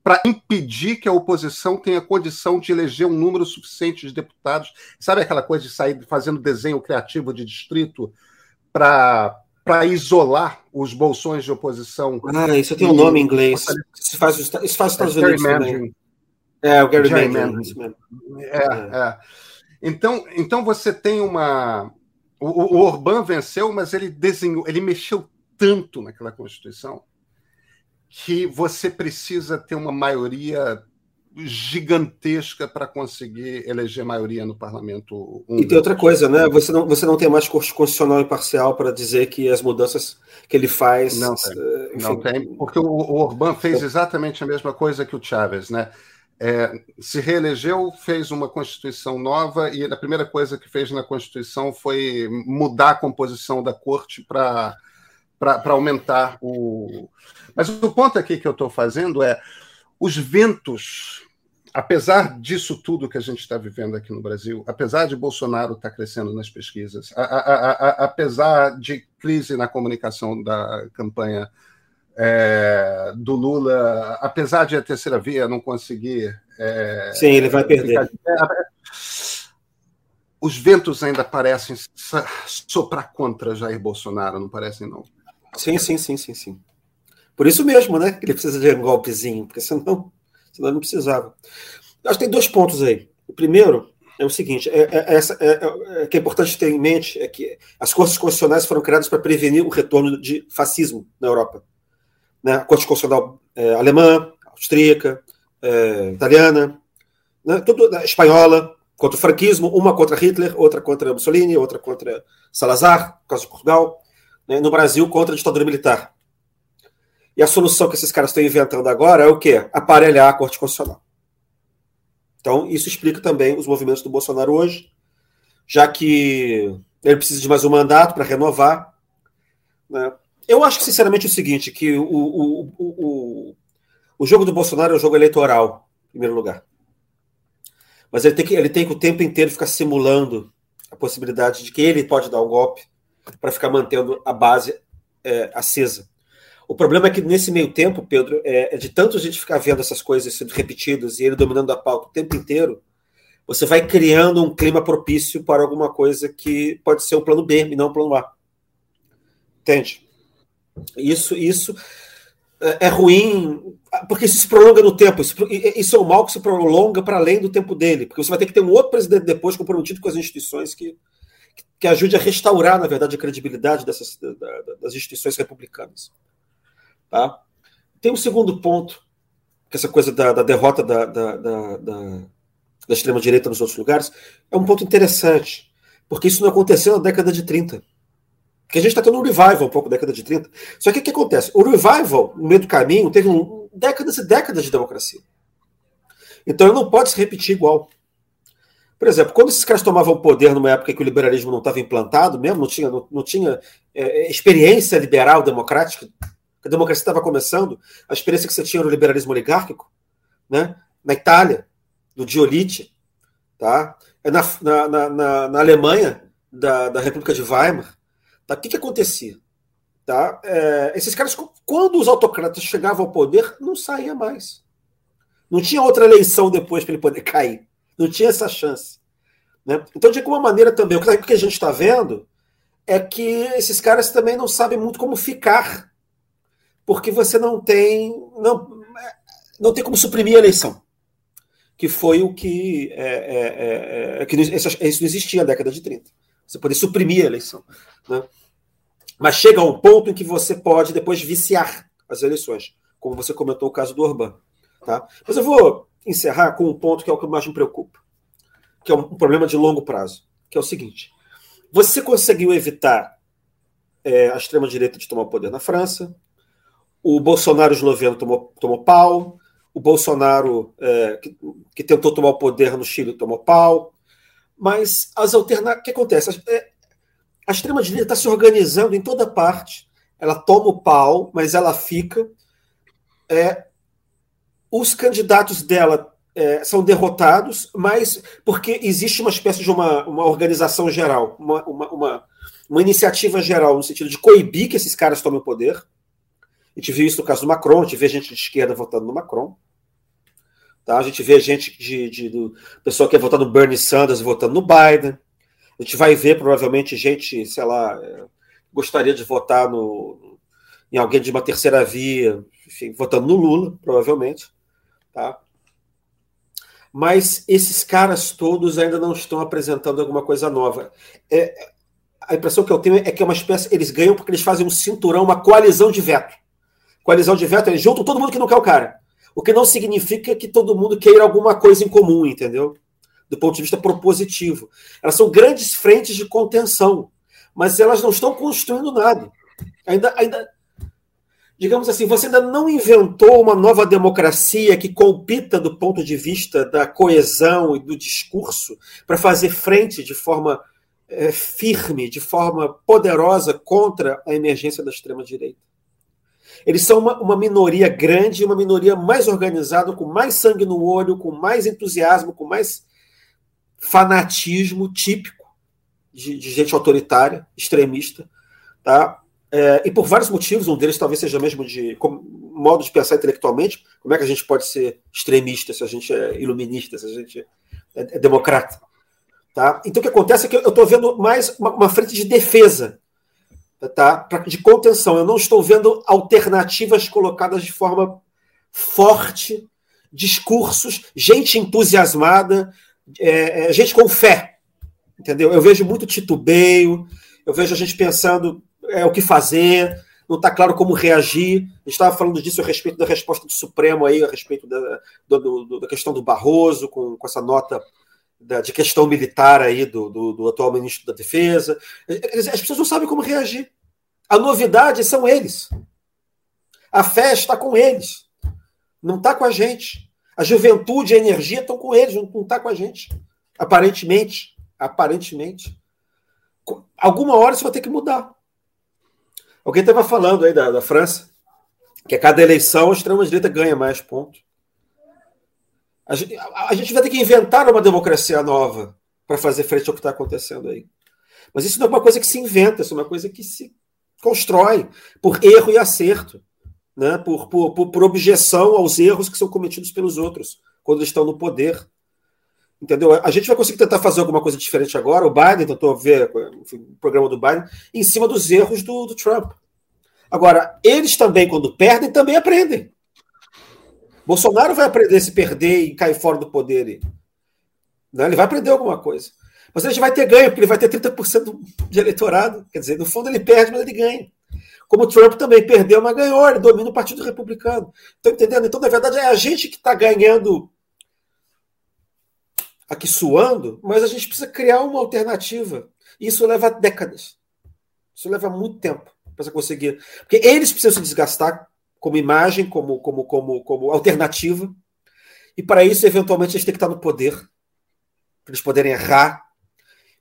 para impedir que a oposição tenha condição de eleger um número suficiente de deputados. Sabe aquela coisa de sair fazendo desenho criativo de distrito para para isolar os bolsões de oposição. Ah, isso tem um nome em inglês. Isso faz, isso faz os Estados é, Unidos também. É, o Gary Gerrymandering. É, é. Então, então você tem uma... O, o Orbán venceu, mas ele desenhou, ele mexeu tanto naquela Constituição que você precisa ter uma maioria gigantesca para conseguir eleger maioria no parlamento. E tem outra coisa, né? Você não, você não tem mais corte constitucional imparcial para dizer que as mudanças que ele faz. Não tem, eh, enfim... não tem porque o, o Orbán fez exatamente a mesma coisa que o Chávez, né? É, se reelegeu, fez uma Constituição nova e a primeira coisa que fez na Constituição foi mudar a composição da corte para aumentar o, mas o ponto aqui que eu estou fazendo é os ventos, apesar disso tudo que a gente está vivendo aqui no Brasil, apesar de Bolsonaro estar tá crescendo nas pesquisas, a, a, a, apesar de crise na comunicação da campanha é, do Lula, apesar de a terceira via não conseguir. É, Sim, ele vai perder. os ventos ainda parecem soprar contra Jair Bolsonaro, não parecem, não? Sim, sim, sim, sim, sim. Por isso mesmo, né? Que ele precisa de um golpezinho, porque senão, senão não precisava. Acho que tem dois pontos aí. O primeiro é o seguinte: é, é, essa, é, é, que é importante ter em mente é que as cortes constitucionais foram criadas para prevenir o retorno de fascismo na Europa. Né? A Corte Constitucional é, alemã, austríaca, é, italiana, né? tudo né? espanhola, contra o franquismo, uma contra Hitler, outra contra Mussolini, outra contra Salazar, por causa de Portugal, né? no Brasil contra a ditadura militar. E a solução que esses caras estão inventando agora é o quê? Aparelhar a Corte Constitucional. Então, isso explica também os movimentos do Bolsonaro hoje, já que ele precisa de mais um mandato para renovar. Né? Eu acho, sinceramente, o seguinte, que o, o, o, o, jogo do Bolsonaro é um jogo eleitoral, em primeiro lugar. Mas ele tem que, ele tem que o tempo inteiro ficar simulando a possibilidade de que ele pode dar um golpe para ficar mantendo a base é, acesa. O problema é que nesse meio tempo, Pedro, é, é de tanto a gente ficar vendo essas coisas sendo repetidas e ele dominando a pauta o tempo inteiro, você vai criando um clima propício para alguma coisa que pode ser um plano B e não um plano A. Entende? Isso, isso é, é ruim, porque isso se prolonga no tempo. Isso, é um mal que se prolonga para além do tempo dele, porque você vai ter que ter um outro presidente depois comprometido com as instituições que, que ajude a restaurar, na verdade, a credibilidade dessas, das instituições republicanas. Tá? Tem um segundo ponto, que essa coisa da, da derrota da, da, da, da extrema-direita nos outros lugares, é um ponto interessante, porque isso não aconteceu na década de 30. Porque a gente está tendo um revival um pouco na década de 30. Só que o que acontece? O revival, no meio do caminho, teve um, décadas e décadas de democracia. Então ele não pode se repetir igual. Por exemplo, quando esses caras tomavam o poder numa época que o liberalismo não estava implantado mesmo, não tinha, não, não tinha é, experiência liberal democrática, a democracia estava começando, a experiência que você tinha no liberalismo oligárquico, né? na Itália, no Diolite, tá? É na, na, na, na Alemanha, da, da República de Weimar. Tá? O que, que acontecia? Tá? É, esses caras, quando os autocratas chegavam ao poder, não saía mais. Não tinha outra eleição depois para ele poder cair. Não tinha essa chance. Né? Então, de alguma maneira também, o que a gente está vendo é que esses caras também não sabem muito como ficar porque você não tem não, não tem como suprimir a eleição, que foi o que, é, é, é, é que isso, não existia na década de 30. Você poder suprimir a eleição. Né? Mas chega a um ponto em que você pode depois viciar as eleições, como você comentou o caso do Orbán. Tá? Mas eu vou encerrar com um ponto que é o que mais me preocupa, que é um problema de longo prazo, que é o seguinte: você conseguiu evitar é, a extrema-direita de tomar o poder na França, o Bolsonaro esloveno tomou, tomou pau, o Bolsonaro é, que, que, tentou tomar o poder no Chile tomou pau, mas as alternativas. O que acontece? É, a extrema-direita está se organizando em toda parte, ela toma o pau, mas ela fica. É, os candidatos dela é, são derrotados, mas porque existe uma espécie de uma, uma organização geral, uma, uma, uma, uma iniciativa geral, no sentido de coibir que esses caras tomem o poder a gente viu isso no caso do Macron, a gente vê gente de esquerda votando no Macron. Tá? A gente vê gente de, de do pessoal que é votando no Bernie Sanders votando no Biden. A gente vai ver provavelmente gente, sei lá, é, gostaria de votar no, em alguém de uma terceira via, enfim, votando no Lula, provavelmente. Tá? Mas esses caras todos ainda não estão apresentando alguma coisa nova. É, a impressão que eu tenho é que é uma espécie. Eles ganham porque eles fazem um cinturão, uma coalizão de veto coalizão de veto, eles juntam todo mundo que não quer o cara. O que não significa que todo mundo queira alguma coisa em comum, entendeu? Do ponto de vista propositivo. Elas são grandes frentes de contenção, mas elas não estão construindo nada. Ainda, ainda, digamos assim, você ainda não inventou uma nova democracia que compita do ponto de vista da coesão e do discurso para fazer frente de forma é, firme, de forma poderosa contra a emergência da extrema-direita. Eles são uma, uma minoria grande, uma minoria mais organizada, com mais sangue no olho, com mais entusiasmo, com mais fanatismo típico de, de gente autoritária, extremista, tá? É, e por vários motivos, um deles talvez seja mesmo de como, modo de pensar intelectualmente, como é que a gente pode ser extremista se a gente é iluminista, se a gente é, é democrata, Tá? Então o que acontece é que eu estou vendo mais uma, uma, frente de defesa, tá? de contenção. Eu não estou vendo alternativas colocadas de forma forte, discursos, gente entusiasmada, é, é, gente com fé. Entendeu? Eu vejo muito titubeio, eu vejo a gente pensando é, o que fazer, não está claro como reagir. A gente estava falando disso a respeito da resposta do Supremo aí, a respeito da, do, do, da questão do Barroso, com, com essa nota da, de questão militar aí do, do, do, atual ministro da Defesa. As pessoas não sabem como reagir. A novidade são eles. A fé está com eles. Não está com a gente. A juventude e a energia estão com eles, não está com a gente. Aparentemente. Aparentemente alguma hora isso vai ter que mudar. Alguém estava falando aí da, da França, que a cada eleição a extrema-direita ganha mais pontos. A gente, a, a gente vai ter que inventar uma democracia nova para fazer frente ao que está acontecendo aí. Mas isso não é uma coisa que se inventa, isso é uma coisa que se constrói por erro e acerto, né? por, por, por, por objeção aos erros que são cometidos pelos outros quando eles estão no poder. Entendeu? A gente vai conseguir tentar fazer alguma coisa diferente agora. O Biden tentou ver enfim, o programa do Biden em cima dos erros do, do Trump. Agora, eles também, quando perdem, também aprendem. Bolsonaro vai aprender se perder e cair fora do poder. Né? Ele vai aprender alguma coisa. Mas ele vai ter ganho, porque ele vai ter 30% de eleitorado. Quer dizer, no fundo ele perde, mas ele ganha. Como o Trump também perdeu, mas ganhou, ele domina o Partido Republicano. Estão entendendo? Então, na verdade, é a gente que está ganhando aqui suando, mas a gente precisa criar uma alternativa. Isso leva décadas. Isso leva muito tempo para você conseguir. Porque eles precisam se desgastar como imagem, como, como, como, como alternativa. E para isso, eventualmente, eles têm que estar no poder. Para eles poderem errar,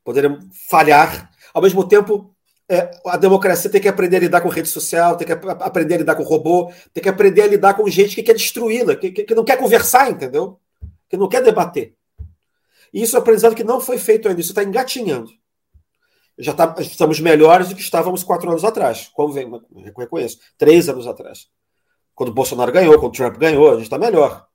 poderem falhar. Ao mesmo tempo, é, a democracia tem que aprender a lidar com rede social, tem que aprender a lidar com robô, tem que aprender a lidar com gente que quer destruí-la, que, que, não quer conversar, entendeu? Que não quer debater. E isso é um aprendizado que não foi feito ainda, isso está engatinhando. Já tá, estamos melhores do que estávamos quatro anos atrás, como vem, reconheço, três anos atrás. Quando o Bolsonaro ganhou, quando o Trump ganhou, a gente está melhor.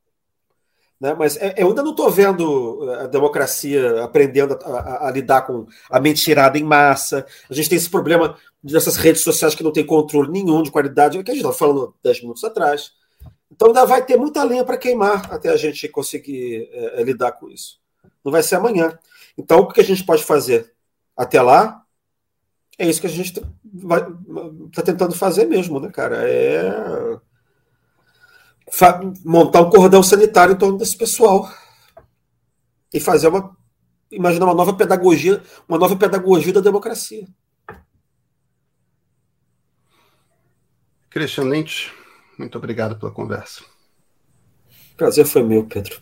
Né? Mas é, eu ainda não estou vendo a democracia aprendendo a, a, a, lidar com a mentirada em massa. A gente tem esse problema dessas redes sociais que não tem controle nenhum de qualidade, que a gente estava falando dez minutos atrás. Então ainda vai ter muita lenha para queimar até a gente conseguir é, lidar com isso não vai ser amanhã. Então, o que a gente pode fazer até lá é isso que a gente está tentando fazer mesmo, né, cara? É montar um cordão sanitário em torno desse pessoal e fazer uma imaginar uma nova pedagogia, uma nova pedagogia da democracia. Christian Lynch, muito obrigado pela conversa. Prazer foi meu, Pedro.